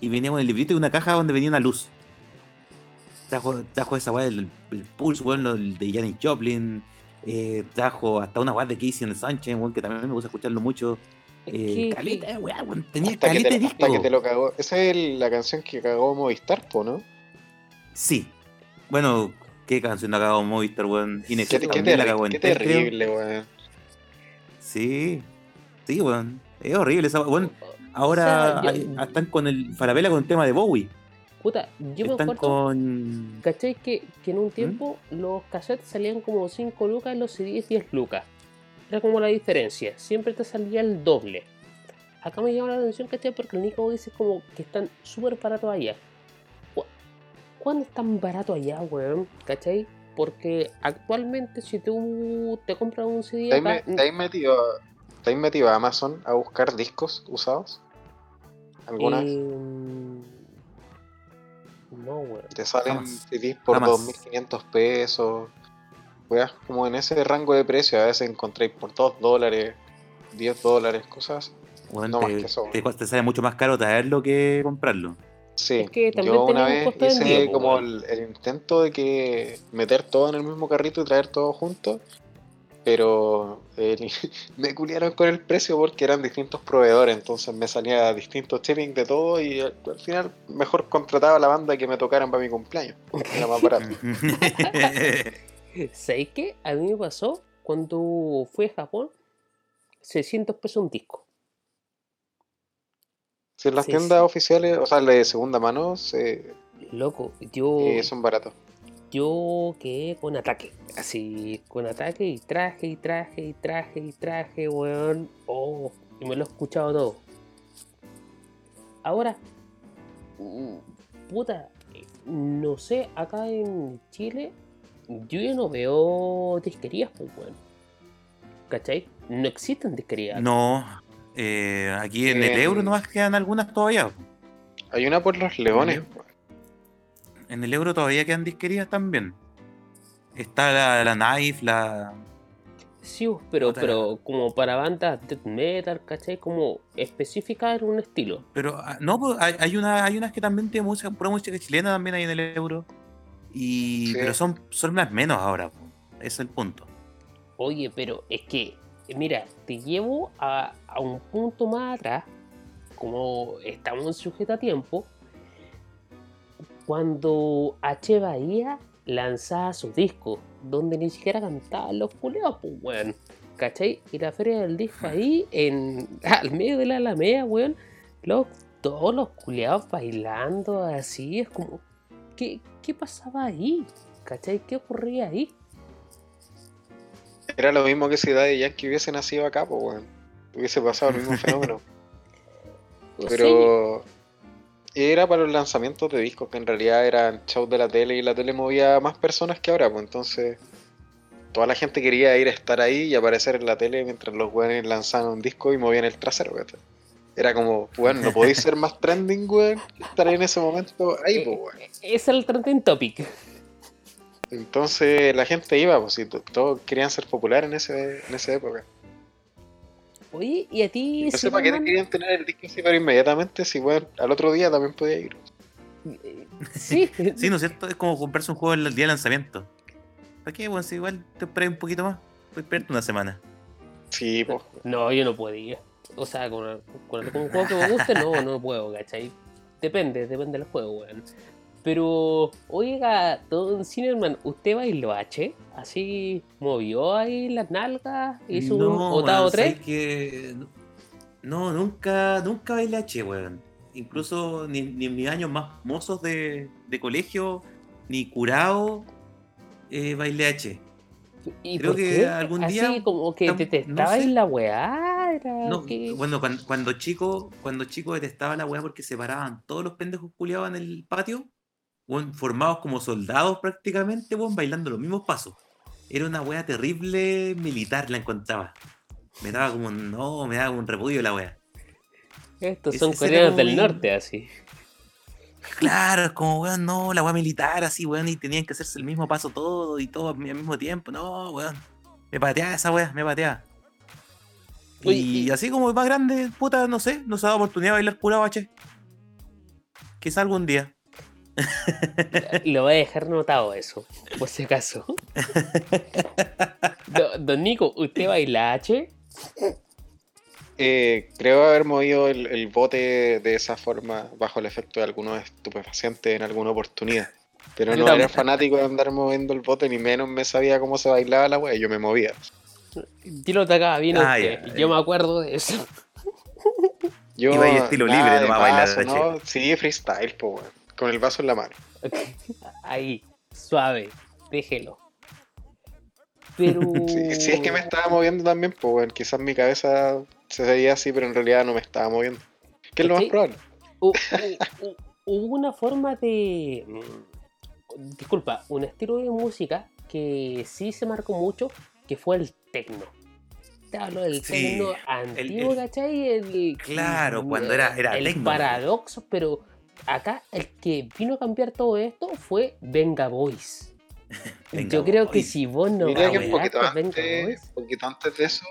A: y venía con el librito y una caja donde venía una luz trajo, esa weá del Pulse, weón, de Janis Joplin, eh, trajo hasta una weá de Casey en Sánchez, weón, que también me gusta escucharlo mucho. Eh, caleta, weón, tenía caleta de disco.
C: que te lo cagó. Esa es la canción que cagó Movistar, po, ¿no?
A: Sí. Bueno, ¿qué canción ha cagado Movistar, weón?
C: Inés qué, qué, la cagó en qué terrible, weón.
A: Sí. Sí, weón. Es horrible esa weón. Ahora están con el Farabela con el tema de Bowie.
B: Puta, yo me acuerdo. Con... ¿Cachai? Que, que en un ¿Mm? tiempo los cassettes salían como 5 lucas y los CDs 10 lucas. Era como la diferencia. Siempre te salía el doble. Acá me llama la atención, ¿cachai? Porque el Nico dice como que están súper baratos allá. ¿Cuándo están baratos allá, weón? ¿Cachai? Porque actualmente si tú te compras un CD...
C: ¿Te, acá, ¿te has metido, ¿te metido a Amazon a buscar discos usados? ¿Alguna vez?
B: No,
C: Te salen CDs por 2.500 pesos. Weas, como en ese rango de precio. A veces encontréis por 2 dólares, 10 dólares, cosas.
A: no te, más que Te, sale mucho más caro traerlo que comprarlo.
C: Sí, yo una vez hice como el, el, intento de que meter todo en el mismo carrito y traer todo junto pero eh, me culiaron con el precio porque eran distintos proveedores, entonces me salía distintos shipping de todo y al, final mejor contrataba la banda que me tocaran para mi cumpleaños, era más barato.
B: ¿Sabéis qué? A mí me pasó cuando fui a Japón, 600 pesos un disco.
C: Si en las tiendas oficiales, o sea, de segunda mano, se...
B: Loco, yo...
C: Eh, son baratos
B: yo quedé con ataque. Así, con ataque y traje y traje y traje y traje, weón. Oh, y me lo he escuchado todo. Ahora, mm, puta, no sé, acá en Chile, yo ya no veo disquerías, pues, weón. ¿Cachai? No existen disquerías.
A: No, eh, aquí en el euro nomás quedan algunas todavía.
C: Hay una por los leones,
A: en el euro todavía quedan disquerías también. Está la, la Knife, la.
B: Sí, pero, pero como para bandas death metal, ¿cachai? Como específica en un estilo.
A: Pero ah, no, pues, hay, una, hay unas que también tienen música, pura música chilena también hay en el euro. Y, Pero son, son las menos ahora, es el punto.
B: Oye, pero es que, mira, te llevo a, a un punto más atrás, como estamos en sujeto a tiempo, cuando H. Bahía lanzaba su disco, donde ni siquiera cantaban los culeados, pues, weón. ¿Cachai? Y la feria del disco ahí, en, al medio de la alameda, weón, los, todos los culeados bailando así, es como, ¿qué, ¿qué pasaba ahí? ¿Cachai? ¿Qué ocurría ahí?
C: Era lo mismo que si Daddy Yankee hubiese nacido acá, pues, weón. Hubiese pasado el mismo fenómeno. Pero era para los lanzamientos de discos, que en realidad eran shows de la tele y la tele movía más personas que ahora, pues entonces toda la gente quería ir a estar ahí y aparecer en la tele mientras los weones lanzaban un disco y movían el trasero, Era como, bueno, no podéis ser más trending, weón, estar en ese momento ahí, pues, weón.
B: Es el trending topic.
C: Entonces la gente iba, pues, y todos querían ser populares en, ese, en esa época.
B: Oye, ¿y a ti?
C: No sé para qué querían tener el disco así, pero inmediatamente, si bueno, al otro día también podía ir.
B: Sí.
A: sí, ¿no es cierto? Es como comprarse un juego el día de lanzamiento. ¿Para qué? Bueno, si igual te esperas un poquito más, puedes esperarte una semana.
C: Sí, pues.
B: No, yo no podía. O sea, con, con, un juego que me guste, no, no puedo, ¿cachai? Depende, depende del juego, weón. Pero, oiga, Don Cinerman, ¿usted bailó H? ¿Así movió ahí las nalgas? ¿Hizo un Otado 3?
A: Que... No, nunca, nunca bailé H, weón. Incluso ni, ni, en mis años más mozos de, de colegio, ni curado, eh, bailé H.
B: ¿Y Creo que algún día. Así como que detestaba no la weá.
A: no, bueno, cuando, chico, cuando chico detestaba la weá porque se paraban todos los pendejos culiados en el patio formados como soldados prácticamente, bailando los mismos pasos. Era una wea terrible militar, la encontraba. Me daba como, no, me daba un repudio la wea.
B: Estos son coreanos del norte, así.
A: Claro, es como, weón, no, la wea militar, así, weón, y tenían que hacerse el mismo paso todo y todo al mismo tiempo. No, weón. Me pateaba esa wea, me pateaba. y, así como más grande, puta, no sé, nos ha dado oportunidad de bailar curado H. Quizá algún día.
B: Lo voy a dejar notado eso, por si acaso. Don, Nico, ¿usted baila H?
C: Eh, creo haber movido el, bote de esa forma bajo el efecto de algunos estupefacientes en alguna oportunidad. Pero no era fanático de andar moviendo el bote, ni menos me sabía cómo se bailaba la wea, yo me movía.
B: Tiro te acá, vino ah, yo me acuerdo de eso.
A: Yo, Iba estilo libre, no va a bailar. ¿no?
C: Sí, freestyle, pues, con el vaso en la mano.
B: Ahí, suave, déjelo. Pero.
C: Sí, es que me estaba moviendo también, pues bueno, quizás mi cabeza se veía así, pero en realidad no me estaba moviendo. ¿Qué es lo más probable?
B: Hubo una forma de. Mm, disculpa, un estilo de música que sí se marcó mucho, que fue el techno. Te hablo del techno antiguo, ¿cachai?
A: claro, cuando era, era
B: el paradoxo, pero acá el que vino a cambiar todo esto fue Venga Boys. Yo creo que si vos no
C: Mira que un poquito antes, poquito antes de eso,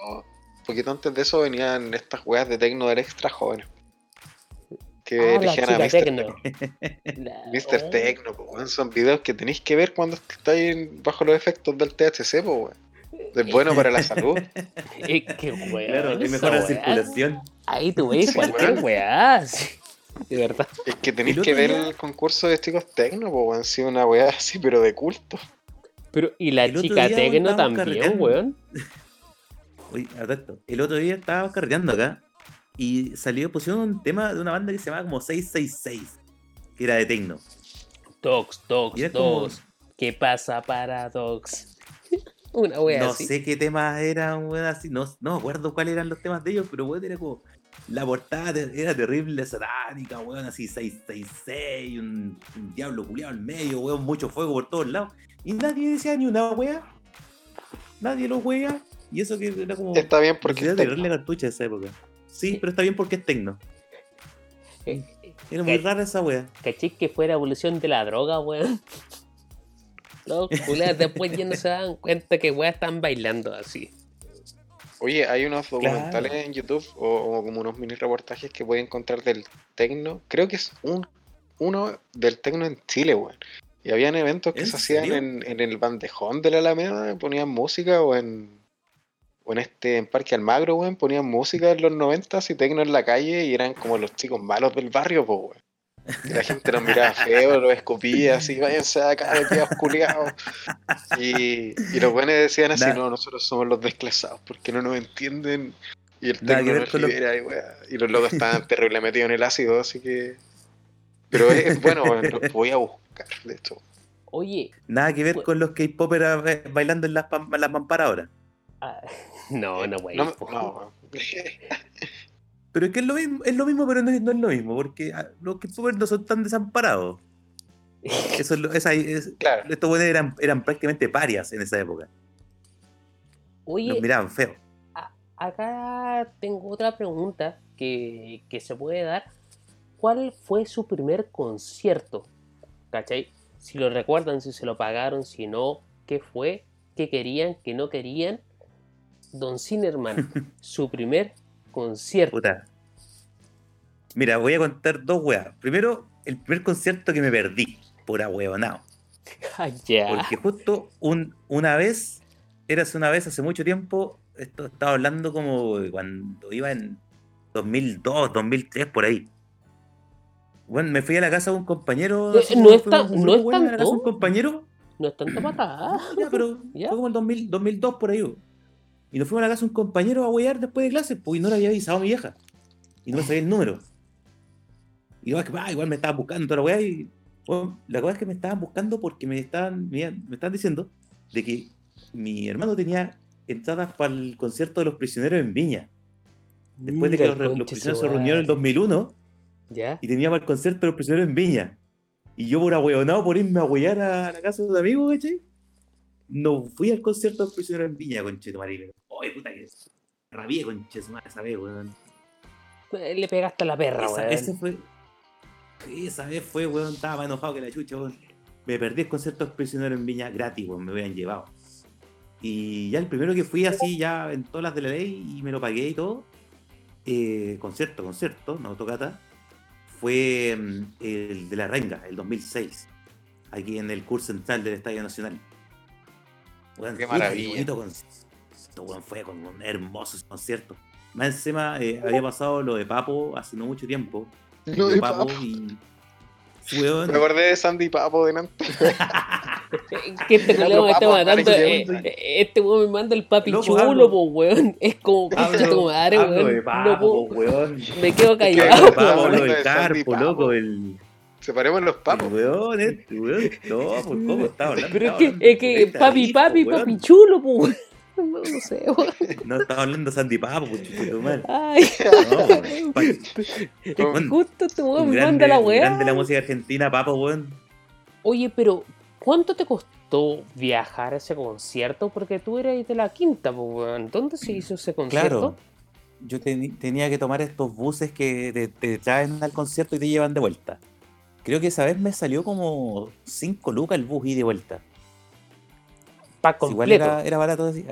C: poquito antes de eso venían estas weas de tecno del extra jóvenes. Que ah, elegían a Mr. Tecno. Mr. Tecno, son videos que tenéis que ver cuando estáis bajo los efectos del THC, pues Es bueno para la salud.
B: Es que
A: Claro, es mejor la circulación.
B: Ahí tú ves cualquier weá de verdad.
C: Es que tenéis que ver el concurso de chicos tecno, pues, han sido una weá así, pero de culto.
B: Pero, y la chica tecno también, weón.
A: Oye, el otro día estaba carreteando acá y salió, pusieron un tema de una banda que se llamaba como 666, que era de tecno.
B: Dogs, Dogs, Dogs. ¿Qué pasa para Dogs? una wea
A: no
B: así.
A: No sé qué temas eran, weón, así. No, no me acuerdo cuáles eran los temas de ellos, pero weón, era como la portada era terrible, satánica, weón, así 666, un, un diablo culiado al medio, weón, mucho fuego por todos lados. Y nadie decía ni una wea. Nadie lo wea. Y eso que era como.
C: Está bien porque.
A: Era terrible cartucha esa época. Sí, pero está bien porque es tecno. Eh, era muy rara esa wea.
B: Caché que fue la evolución de la droga, weón. Los culeros después ya no se dan cuenta que weas están bailando así.
C: Oye, hay unos documentales en YouTube o, como unos mini reportajes que pueden encontrar del tecno. Creo que es un uno del tecno en Chile, weón. Y habían eventos que se hacían en, el bandejón de la Alameda, ponían música o en o en este en Parque Almagro, weón, ponían música en los noventas y tecno en la calle y eran como los chicos malos del barrio, pues, weón la gente nos miraba feo, los escupía, así, váyanse acá, quedados culiados. Y, y los buenos decían así, no, nosotros somos los desclasados, porque no nos entienden. Y el técnico nos libera, y, y, los locos estaban terrible metidos en el ácido, así que. Pero es, bueno, lo voy a buscar, de hecho.
B: Oye.
A: Nada que ver pues con los K-popers bailando en las, las mamparas ahora.
B: Ah, no, no, güey. No, no,
A: Pero es que es lo mismo, es lo mismo pero no es, lo mismo, porque ah, los que no son tan desamparados. Eso es, claro. Estos eran, eran prácticamente parias en esa época.
B: Oye,
A: Los miraban feo.
B: acá tengo otra pregunta que, que se puede dar. ¿Cuál fue su primer concierto? ¿Cachai? Si lo recuerdan, si se lo pagaron, si no, qué fue, qué querían, qué no querían. Don Cinerman, su primer concierto. Puta.
A: Mira, voy a contar dos weas. Primero, el primer concierto que me perdí, pura huevonao.
B: Ah,
A: Porque justo un, una vez, eras una vez hace mucho tiempo, esto estaba hablando como cuando iba en 2002, 2003, por ahí. Bueno, me fui a la casa de un compañero.
B: Eh, no, es tan, no es tanto.
A: un compañero.
B: No es tanto matada.
A: Ya, pero fue como en 2000, 2002 por ahí. Y nos fuimos a la casa un compañero a huear después de clase, pues y no le había avisado a mi vieja. Y no me sabía el número. Y yo, ah, igual me estaban buscando toda la weá. Y la cosa es que me estaban buscando porque me estaban, me, estaban diciendo de que mi hermano tenía entradas para el concierto de los prisioneros en Viña. Después de que los, prisioneros se reunieron en el 2001 y tenía para el concierto de los prisioneros en Viña. Y yo por ahueonado por irme a huear a la casa de un amigo, ¿cachai? No fui al concierto de los prisioneros en Viña, conche tu marido. Oye, puta que rabié, conche su esa vez, weón.
B: Le pegaste a la perra, weón.
A: Ese fue. Esa vez fue, weón, estaba más enojado que la chucha, weón. Me perdí el concierto de los prisioneros en Viña gratis, weón, me habían llevado. Y ya el primero que fui así, ya en todas las de la ley, y me lo pagué y todo. Eh, concierto, concierto, no tocata fue mm, el de la Renga, el 2006, aquí en el curso central del Estadio Nacional.
C: Qué maravilla.
A: Fue con un hermoso concierto. Más encima eh, había pasado lo de Papo hace no mucho tiempo.
C: Lo de Papo, y. Me acordé de Sandy Papo delante.
B: que este weón me está matando. Eh, eh, este weón me manda el papi chulo, po, weón. Es como
A: concha tu madre, weón. no puedo.
B: Me quedo callado.
A: Papo, hablo de carpo, loco. El...
C: Separemos los papos.
A: Weón, este weón. No, pues cómo está hablando.
B: Pero es que, es que papi, papi, papi chulo, po, weón. No, no sé, weón.
A: No estaba hablando Sandy Papo, puchito, mal.
B: Ay, no, Justo este weón me manda la weá.
A: Grande la música argentina, Papo, weón.
B: Oye, pero ¿Cuánto te costó viajar a ese concierto? Porque tú eres de la quinta, pues, ¿dónde se hizo ese concierto?
A: Claro, yo tenía que tomar estos buses que te, traen al concierto y te llevan de vuelta. Creo que esa vez me salió como 5 lucas el bus y de vuelta.
B: Completo.
A: igual era, barato así.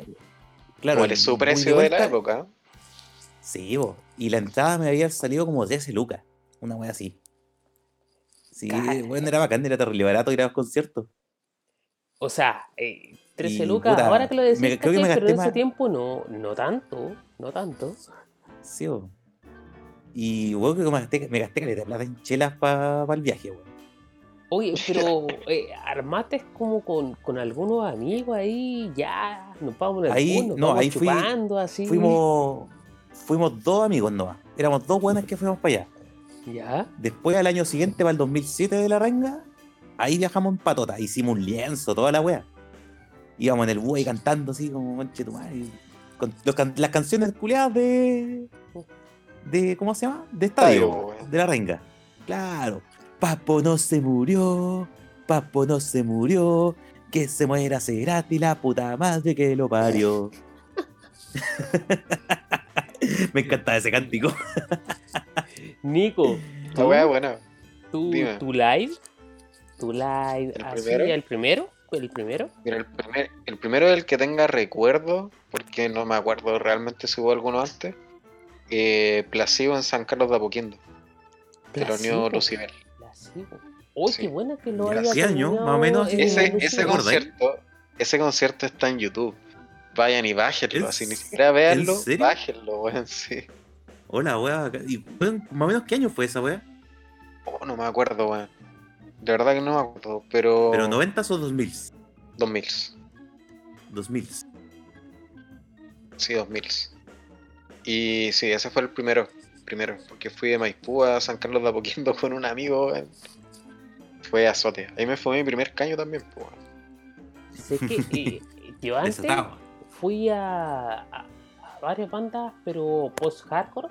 C: Claro. ¿Cuál es su precio de, la época?
A: Sí, vos. y la entrada me había salido como 13 lucas. Una wea así. Sí, bueno, era bacán, era terrible barato ir a los conciertos.
B: O sea, 13 eh, lucas, ahora que lo decís, creo que me pero en ese tiempo no, no tanto, no tanto.
A: Sí, Y hubo que me gasté, me gasté caleta plata en chelas para el viaje, weón.
B: Oye, pero eh, armaste como con, con, algunos amigos ahí, ya, nos vamos en el
A: ahí, no, ahí chupando, así. Fuimos, fuimos dos amigos nomás, éramos dos buenas que fuimos para allá.
B: Ya.
A: Después al año siguiente, para el 2007 de la ranga, ahí viajamos en patota, hicimos un lienzo, toda la wea. Íbamos en el buey cantando así como manche tu madre. Con las canciones culiadas de. de. ¿cómo se llama? De estadio, de la renga. Claro. Papo no se murió, Papo no se murió, que se muera gratis la puta madre que lo parió. Me encanta ese cántico.
B: Nico.
C: ¿tú, la buena.
B: ¿tú, ¿Tu live tu live ¿El así, primero? el primero, el primero.
C: Mira, el, primer, el primero es el que tenga recuerdo, porque no me acuerdo realmente si hubo alguno antes. Eh, Placebo en San Carlos de Apoquindo. Que lo unió Lucibel.
B: Uy, qué buena que lo haya
A: años, más o menos.
C: Ese, ese concierto, ese concierto está en YouTube. Vayan y bájenlo, así ni siquiera véanlo, bájenlo, weón, sí.
A: Hola, weón. ¿Y más o menos qué año fue esa weón?
C: Oh, no me acuerdo, weón. De verdad que no me acuerdo, pero.
A: ¿Pero 90 o 2000?
C: 2000.
A: 2000.
C: Sí, 2000. Y sí, ese fue el primero. Primero, porque fui de Maipú a San Carlos de Apoquindo con un amigo. Fue azote. Ahí me fue mi primer caño también.
B: Que yo antes fui a, a, varias bandas, pero post-hardcore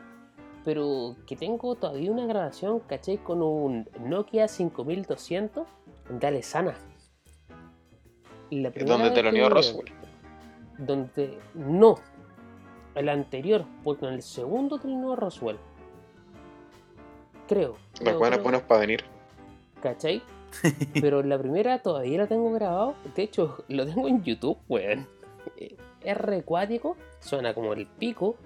B: pero que tengo todavía una grabación, caché, con un Nokia 5200 de Alesana.
C: ¿Dónde te lo unió Roswell?
B: Donde. No. el anterior, porque en el segundo terminó Roswell. Creo.
C: Los buenos buenos para venir.
B: ¿Cachai? Pero la primera todavía la tengo grabado. De hecho, lo tengo en YouTube, weón. Es recuático, suena como el pico,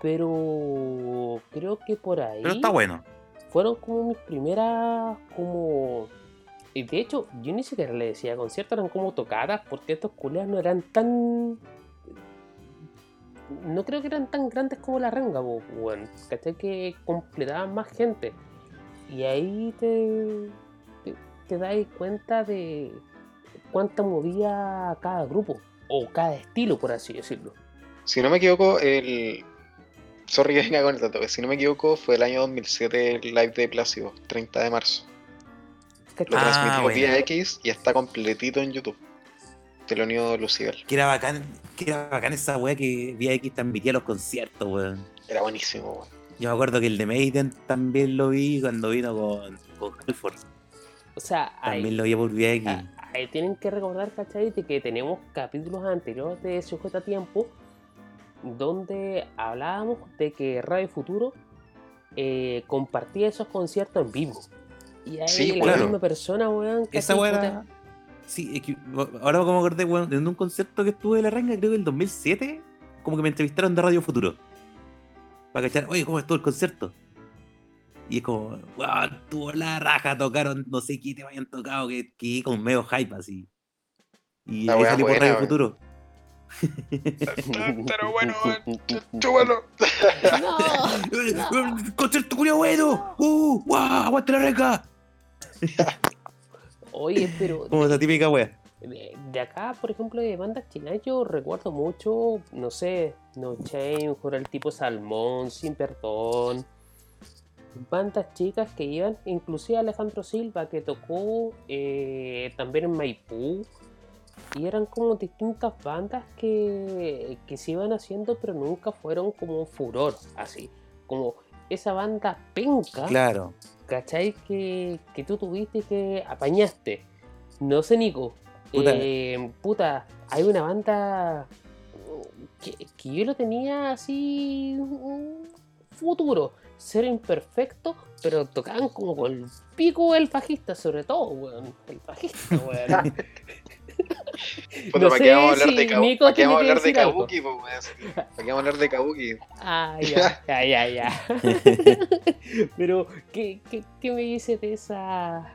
B: pero creo que por ahí.
A: Pero está bueno.
B: Fueron como mis primeras, como. Y de hecho, yo ni siquiera le decía conciertos, eran como tocadas, porque estos culeas no eran tan. No creo que eran tan grandes como la ranga, weón. ¿Cachai? Que completaban más gente. Y ahí te, te das cuenta de cuánta movía cada grupo o cada estilo, por así decirlo.
C: Si no me equivoco, el. Sorry que venga con el dato, si no me equivoco, fue el año 2007 el live de Plácido, 30 de marzo. Lo ah, transmitió vía X y está completito en YouTube. Te lo unió Lucibel.
A: Que era bacán, que era bacán esa weá que vía X transmitía los conciertos, weón.
C: Era buenísimo, weón.
A: Yo me acuerdo que el de Maiden también lo vi cuando vino con, con Halford.
B: O sea,
A: también lo vi por vía X
B: tienen que recordar, ¿cachai? Que tenemos capítulos anteriores de Sujeto a Tiempo donde hablábamos de que Radio Futuro eh, compartía esos conciertos en vivo. Y ahí la misma persona, weón.
A: Esa weón Sí, ahora como acordé, weón, en un concierto que estuve de la ranga, creo que el 2007, como que me entrevistaron de Radio Futuro. Para cachar, oye, ¿cómo estuvo el concierto? Y es como, wow, tuvo la raja, tocaron no sé qué te hayan tocado, que, que con medio hype así. Y ahí salió por Radio Futuro.
C: Pero bueno, chúbalo.
A: No, Concierto curio bueno. Uh, wow, aguante la reca.
B: Oye, pero.
A: Como esa típica wea.
B: De, acá, por ejemplo, de bandas chinas, yo recuerdo mucho, no sé, No Chain, por el tipo Salmón, Sin Perdón bandas chicas que iban, inclusive Alejandro Silva que tocó eh, también en Maipú y eran como distintas bandas que, que se iban haciendo pero nunca fueron como un furor así, como esa banda penca,
A: claro,
B: ¿cachai? Que, que tú tuviste y que apañaste, no sé Nico, puta, eh, puta hay una banda que, que yo lo tenía así futuro ser imperfecto, pero tocaban como con el pico el bajista, sobre todo, weón. El bajista, weón.
C: no ¿para, qué vamos a hablar de ¿Para qué vamos a hablar de Kabuki? ¿Para qué vamos a hablar de Kabuki?
B: Ah, ya, ya, ya, ya. pero, ¿qué, qué, qué me dices de esa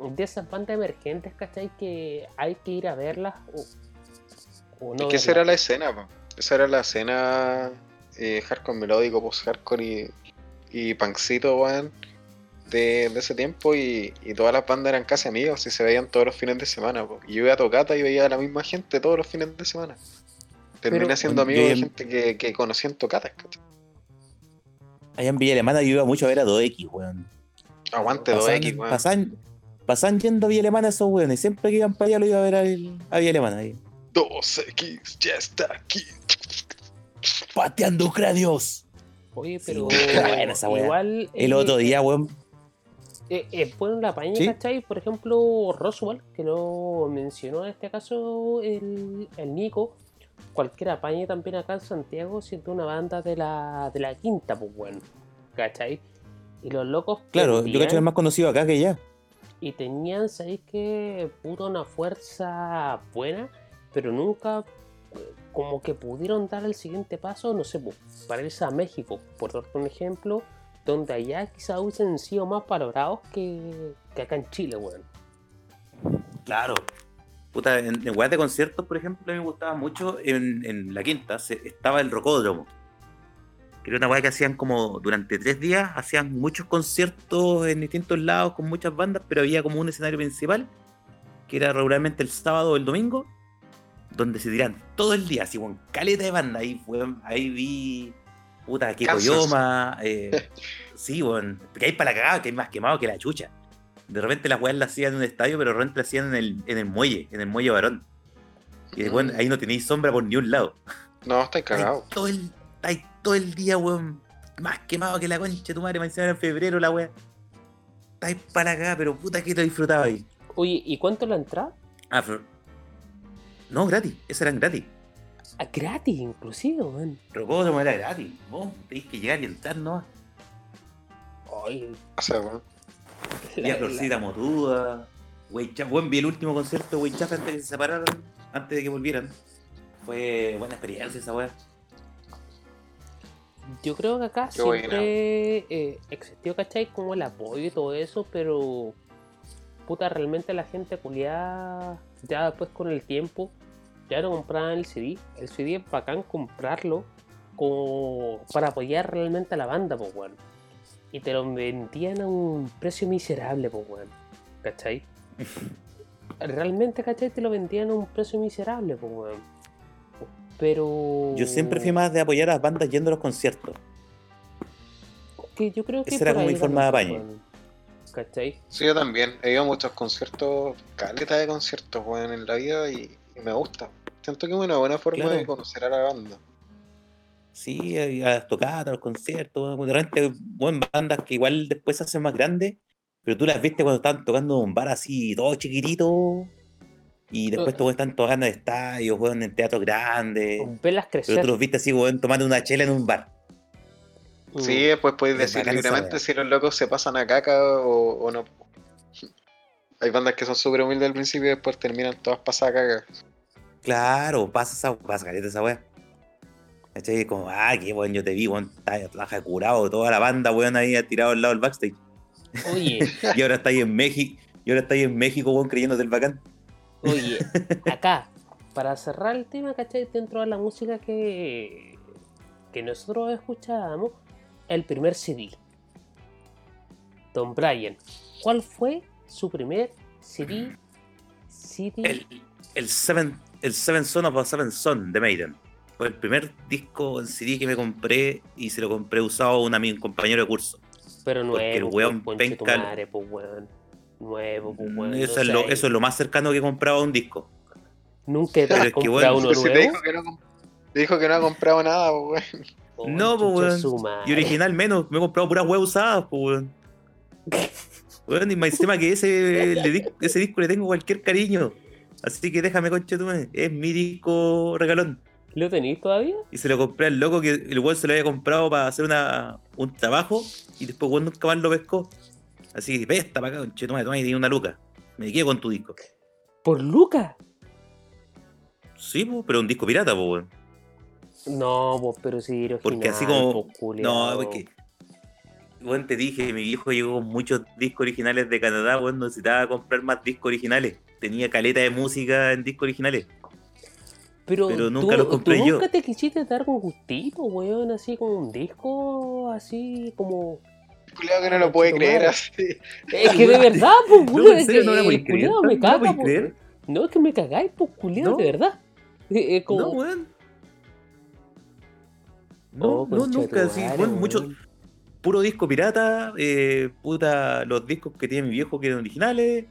B: de esas bandas emergentes, ¿cachai? Que hay que ir a verlas
C: o, no. ¿Qué será la escena? Po? Esa era la escena eh, hardcore melódico, post-hardcore y, y punkcito, weón, de, ese tiempo y, todas las bandas eran casi amigos y se veían todos los fines de semana. Y yo iba a Tocata y veía a la misma gente todos los fines de semana. Terminé siendo amigo de gente que, que conocí en Tocata.
A: Allá en Villa Alemana yo iba mucho a ver a 2X, weón.
C: Aguante 2X,
A: weón. Pasan, yendo a Villa Alemana esos weones. Siempre que iban para allá lo iba a ver a, a Villa Alemana. Ahí.
C: 2X, ya está aquí
A: pateando cráneos.
B: Oye, pero igual.
A: El otro día, weón.
B: Eh, eh, la paña, ¿cachai? Por ejemplo, Roswell, que lo mencionó en este caso el, el Nico. Cualquier apañe también acá en Santiago, siendo una banda de la, de la quinta, pues bueno. ¿cachai? Y los locos.
A: Claro, yo cacho es más conocido acá que ya.
B: Y tenían, ¿sabéis que? Puta una fuerza buena, pero nunca como que pudieron dar el siguiente paso, no sé, para irse a México, por darte un ejemplo, donde allá quizás hubiesen sido más valorados que, acá en Chile, weón.
A: Claro. Puta, en, en de conciertos, por ejemplo, me gustaba mucho en, la quinta, estaba el Rocódromo. Que era una weá que hacían como durante tres días, hacían muchos conciertos en distintos lados con muchas bandas, pero había como un escenario principal, que era regularmente el sábado o el domingo, donde se tiran todo el día, así, con caleta de banda. Ahí, ahí vi, puta, que Coyoma. Eh, sí, bueno, que hay para la cagada, que hay más quemado que la chucha. De repente las weas las hacían en un estadio, pero de repente las hacían en el, en el muelle, en el muelle varón. Y después mm. ahí no tenéis sombra por ni un lado.
C: No, estáis cagado.
A: Todo el, todo el día, weón. Más quemado que la concha tu madre, me en febrero la wea. Estáis para acá, pero puta que te disfrutaba ahí.
B: Oye, ¿y cuánto la entrada?
A: Ah, no, gratis, esas eran gratis.
B: Ah, gratis, inclusive, weón.
A: Rocódromo era gratis. Vos tenéis que llegar y entrar, ¿no?
C: Ay. O sea, weón.
A: Y a Florcita Motuda. Wey buen vi el último concierto de Wey antes de que se separaran, antes de que volvieran. Fue buena experiencia esa weá.
B: Yo creo que acá siempre eh, existió, ¿cachai? Como el apoyo y todo eso, pero puta, realmente la gente culiada, ya después con el tiempo, ya no compraban el CD. El CD es bacán comprarlo como para apoyar realmente a la banda, pues, weón. Y te lo vendían a un precio miserable, pues, weón. ¿Cachai? realmente, ¿cachai? Te lo vendían a un precio miserable, pues, weón. Pero.
A: Yo siempre fui más de apoyar a las bandas yendo a los conciertos.
B: Que yo creo que.
A: Esa era como mi forma de apaño.
B: ¿Cachai?
C: Sí, yo también. He ido a muchos conciertos, caleta de conciertos, weón, en la vida y, me gusta. Siento que es una buena forma de conocer a la banda.
A: Sí, a las tocadas, a los conciertos, de repente, buen bandas que igual después se hacen más grandes, pero tú las viste cuando estaban tocando en un bar así, todo chiquitito, y después todos están tocando en estadios, juegan en teatros grandes.
B: Velas crecer.
A: Pero tú los viste así, weón, tomando una chela en un bar.
C: Sí, después puedes decir libremente si los locos se pasan a caca o, no. Hay bandas que son súper humildes al principio y después terminan todas pasadas a caca.
A: Claro, pasa esa, pasa esa weá. ¿Cachai? Como, ah, qué bueno, yo te vi, weón, trabaja curado, toda la banda, weón, ahí tirado al lado del backstage.
B: Oye.
A: y ahora está ahí en México, y ahora está ahí en México, weón, creyendo del bacán.
B: Oye, acá, para cerrar el tema, ¿cachai? Dentro de la música que, que nosotros escuchábamos, el primer CD. Don Brian, ¿cuál fue su primer CD?
A: CD? El, el, Seven, el Seven Son of a Seven Son de Maiden. Fue el primer disco en CD que me compré y se lo compré usado a un, compañero de curso.
B: Pero
A: es el weón penca.
B: Madre, pues, weón nuevo. Pues,
A: mm, eso, es lo, eso es lo más cercano que he comprado a un disco.
B: Nunca te has comprado uno nuevo. Te
C: dijo, que no, dijo que no ha comprado nada, pues,
A: weón. no, pues, weón. Y original menos. Me he comprado puras weas usadas, pues, weón. Weón, y más tema que ese, ese disco le tengo cualquier cariño. Así que déjame, concha tu Es mi disco regalón.
B: ¿Lo tenéis todavía?
A: Y se lo compré al loco que el weón se lo había comprado para hacer una, un trabajo y después weón nunca más lo pescó. Así que, pesta para acá, conchetumare, toma y tiene una luca. Me quedo con tu disco.
B: ¿Por luca?
A: Sí, pues, pero un disco pirata, pues, weón.
B: No, pues, pero sí,
A: Porque así como. no, porque. Bueno, te dije, mi viejo llegó con muchos discos originales de Canadá, weón, necesitaba comprar más discos originales. Tenía caleta de música en discos originales.
B: Pero, nunca los compré ¿tú nunca te quisiste dar un gustito, weón, así como un disco, así como
C: culiado que no lo puede creer así.
B: Es que de verdad, pues, culiado, es que no lo me caga, pues. No, es que me cagáis, pues, culiado, de verdad. Es como...
A: No, weón. No, oh, no, nunca, sí, bueno, mucho, puro disco pirata, eh, puta, los discos que tiene mi viejo que eran originales,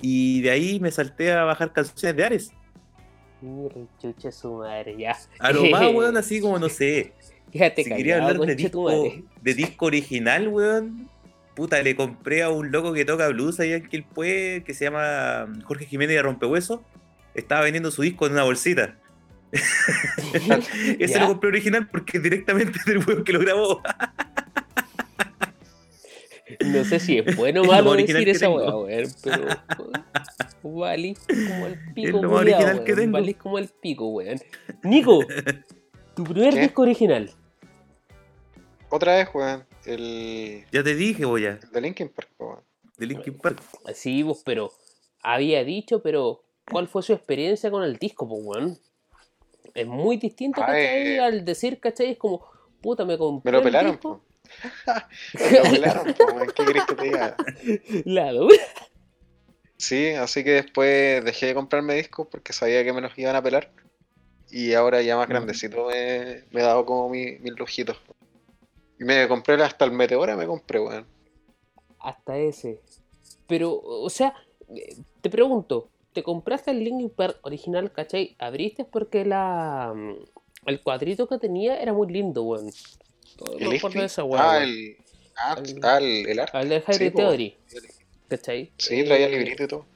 A: y de ahí me salté a bajar canciones de Ares.
B: Chucha su madre, ya.
A: A lo más, weón, así como, no sé, si quería hablar de disco, de disco original, weón, puta, le compré a un loco que toca blues allá en Quilpue, que se llama Jorge Jiménez de Rompehueso. Estaba vendiendo su disco en una bolsita. Ese lo compré original porque directamente del weón que lo grabó.
B: No sé si es bueno o malo decir esa weá, weón, pero. Valís como el pico, es lo original que tengo. Valís como el pico, weón. Nico, tu primer disco original.
C: Otra vez, weón. El.
A: Ya te dije, voy
C: a. De Linkin Park, weón.
A: De Linkin Park.
B: Sí, vos, pero. Había dicho, pero. ¿Cuál fue su experiencia con el disco, pues, weón? Es muy distinto, ¿cachai? Al decir, ¿cachai? Es como, puta, me compré.
C: Me lo pelaron, pues. weón. ¿Qué querés que te diga?
B: La
C: Sí, así que después dejé de comprarme discos porque sabía que me los iban a pelar. Y ahora ya más grandecito me, me he dado como mis lujitos. Me compré hasta el Meteora, me compré, weón.
B: Hasta ese. Pero, o sea, te pregunto, ¿te compraste el Linkin Park original, cachai? ¿Abriste porque la mm, el cuadrito que tenía era muy lindo, weón?
C: ¿El esa, weón, ah, el, ah, el, el, arte.
B: El de High Theory. ¿Cachai?
C: Sí, traía el librito y todo.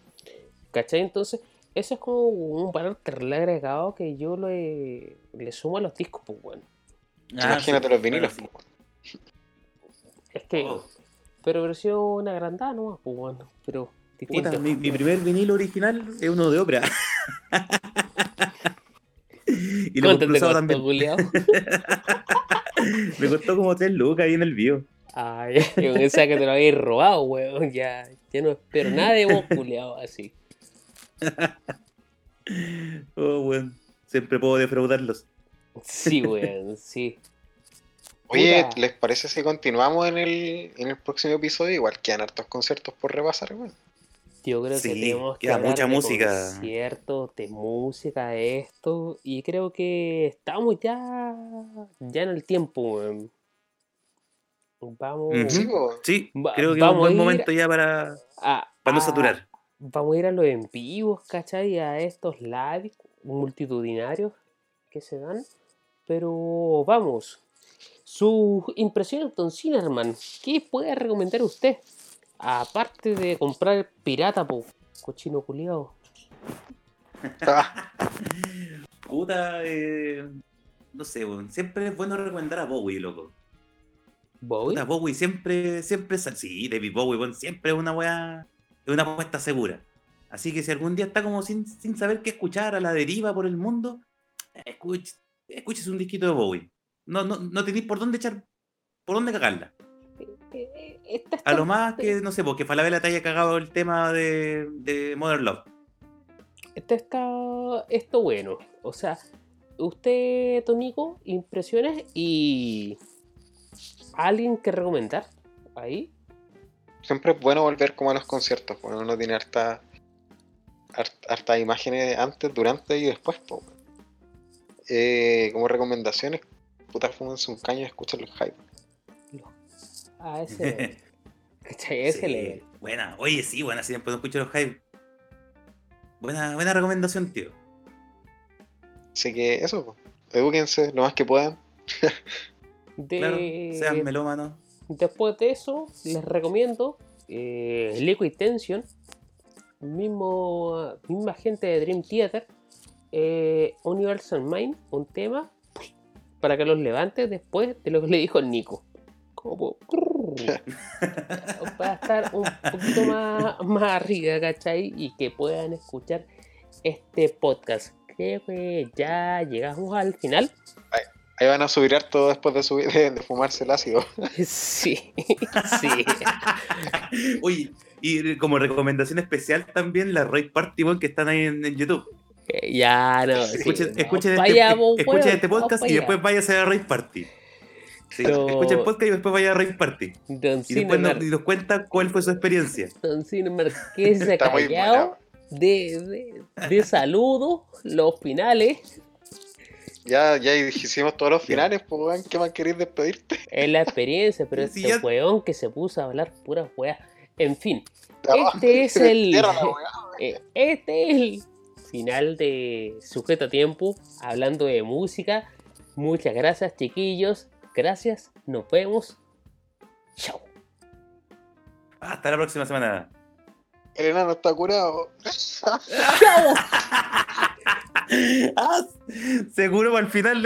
B: ¿Cachai? Entonces, Eso es como un valor que le agregado que yo le, le sumo a los discos, pues bueno.
C: Ah, Imagínate los vinilos, pues,
B: Es que. Oh. Pero versión una grandada nomás, pues bueno. Pero distinto.
A: mi, mi, primer vinilo original es uno de ópera.
B: y lo compré también.
A: Me costó como 3 lucas ahí en el bio.
B: Ay, yo pensaba que te lo habías robado, weón. Ya, ya no espero nada de vos, culiado, así.
A: oh, weón. Siempre puedo defraudarlos.
B: Sí, weón, sí.
C: Oye, ¿les parece si continuamos en el, en el próximo episodio? Igual quedan hartos conciertos por repasar, weón.
B: Yo creo que tenemos
A: que mucha de música.
B: conciertos, de música, de esto. Y creo que estamos ya, ya en el tiempo, weón. Vamos.
A: Sí, creo que es un buen momento ya para, para no saturar.
B: Vamos a ir a los en vivos, ¿cachai? A estos live multitudinarios que se dan. Pero vamos. Su impresión, Don Cinerman. ¿Qué puede recomendar usted? Aparte de comprar pirata, po, cochino culiado.
A: Puta, eh, no sé, siempre es bueno recomendar a Bowie, loco.
B: Bowie.
A: Bowie siempre, siempre, sí, David Bowie, siempre es una weá, es una apuesta segura. Así que si algún día está como sin, sin saber qué escuchar a la deriva por el mundo, escuche, escuches un disquito de Bowie. No, no, no tenéis por dónde echar, por dónde cagarla. A lo más que, no sé, porque Falabella te haya cagado el tema de, de Modern Love.
B: Esto está, esto bueno. O sea, usted, Tonico, impresiones y alguien que recomendar ahí.
C: Siempre es bueno volver como a los conciertos, porque uno tiene harta, harta, imágenes antes, durante y después. Eh, como recomendaciones, puta, fumense un caño y escuchen los hype.
B: A ese. ese
A: Buena, oye, sí, buena, siempre no escucho los hype. Buena, buena recomendación, tío.
C: Así que eso, pues. edúquense lo más que puedan.
B: De...
A: sean melómanos.
B: Después de eso, les recomiendo eh, Liquid Tension, mismo, misma gente de Dream Theater, eh, Universal Mind, un tema para que los levante después de lo que le dijo el Nico. Como para estar un poquito más, más arriba, ¿cachai? Y que puedan escuchar este podcast. Creo que ya llegamos al final.
C: Ahí van a subir harto después de, subir, de, fumarse el ácido.
B: Sí, sí.
A: Oye, y como recomendación especial también la Raid Party que están ahí en, YouTube.
B: Eh, ya, no.
A: Escuchen, escuchen, este, este, podcast y después váyase a Raid Party. Sí, Escuchen el podcast y después vaya a Raid Party. y después nos, nos, cuenta cuál fue su experiencia.
B: Don Cinemark, que se callado de, de, de saludo, los finales
C: ya, ya hicimos todos los finales, pues ¿qué más queréis despedirte?
B: Es la experiencia, pero este weón que se puso a hablar pura weá. En fin, este es el. Eh, este es el final de Sujeto a Tiempo, hablando de música. Muchas gracias, chiquillos. Gracias, nos vemos. Chao.
A: Hasta la próxima semana.
C: El enano está curado.
B: ¡Chao!
A: ah, seguro al final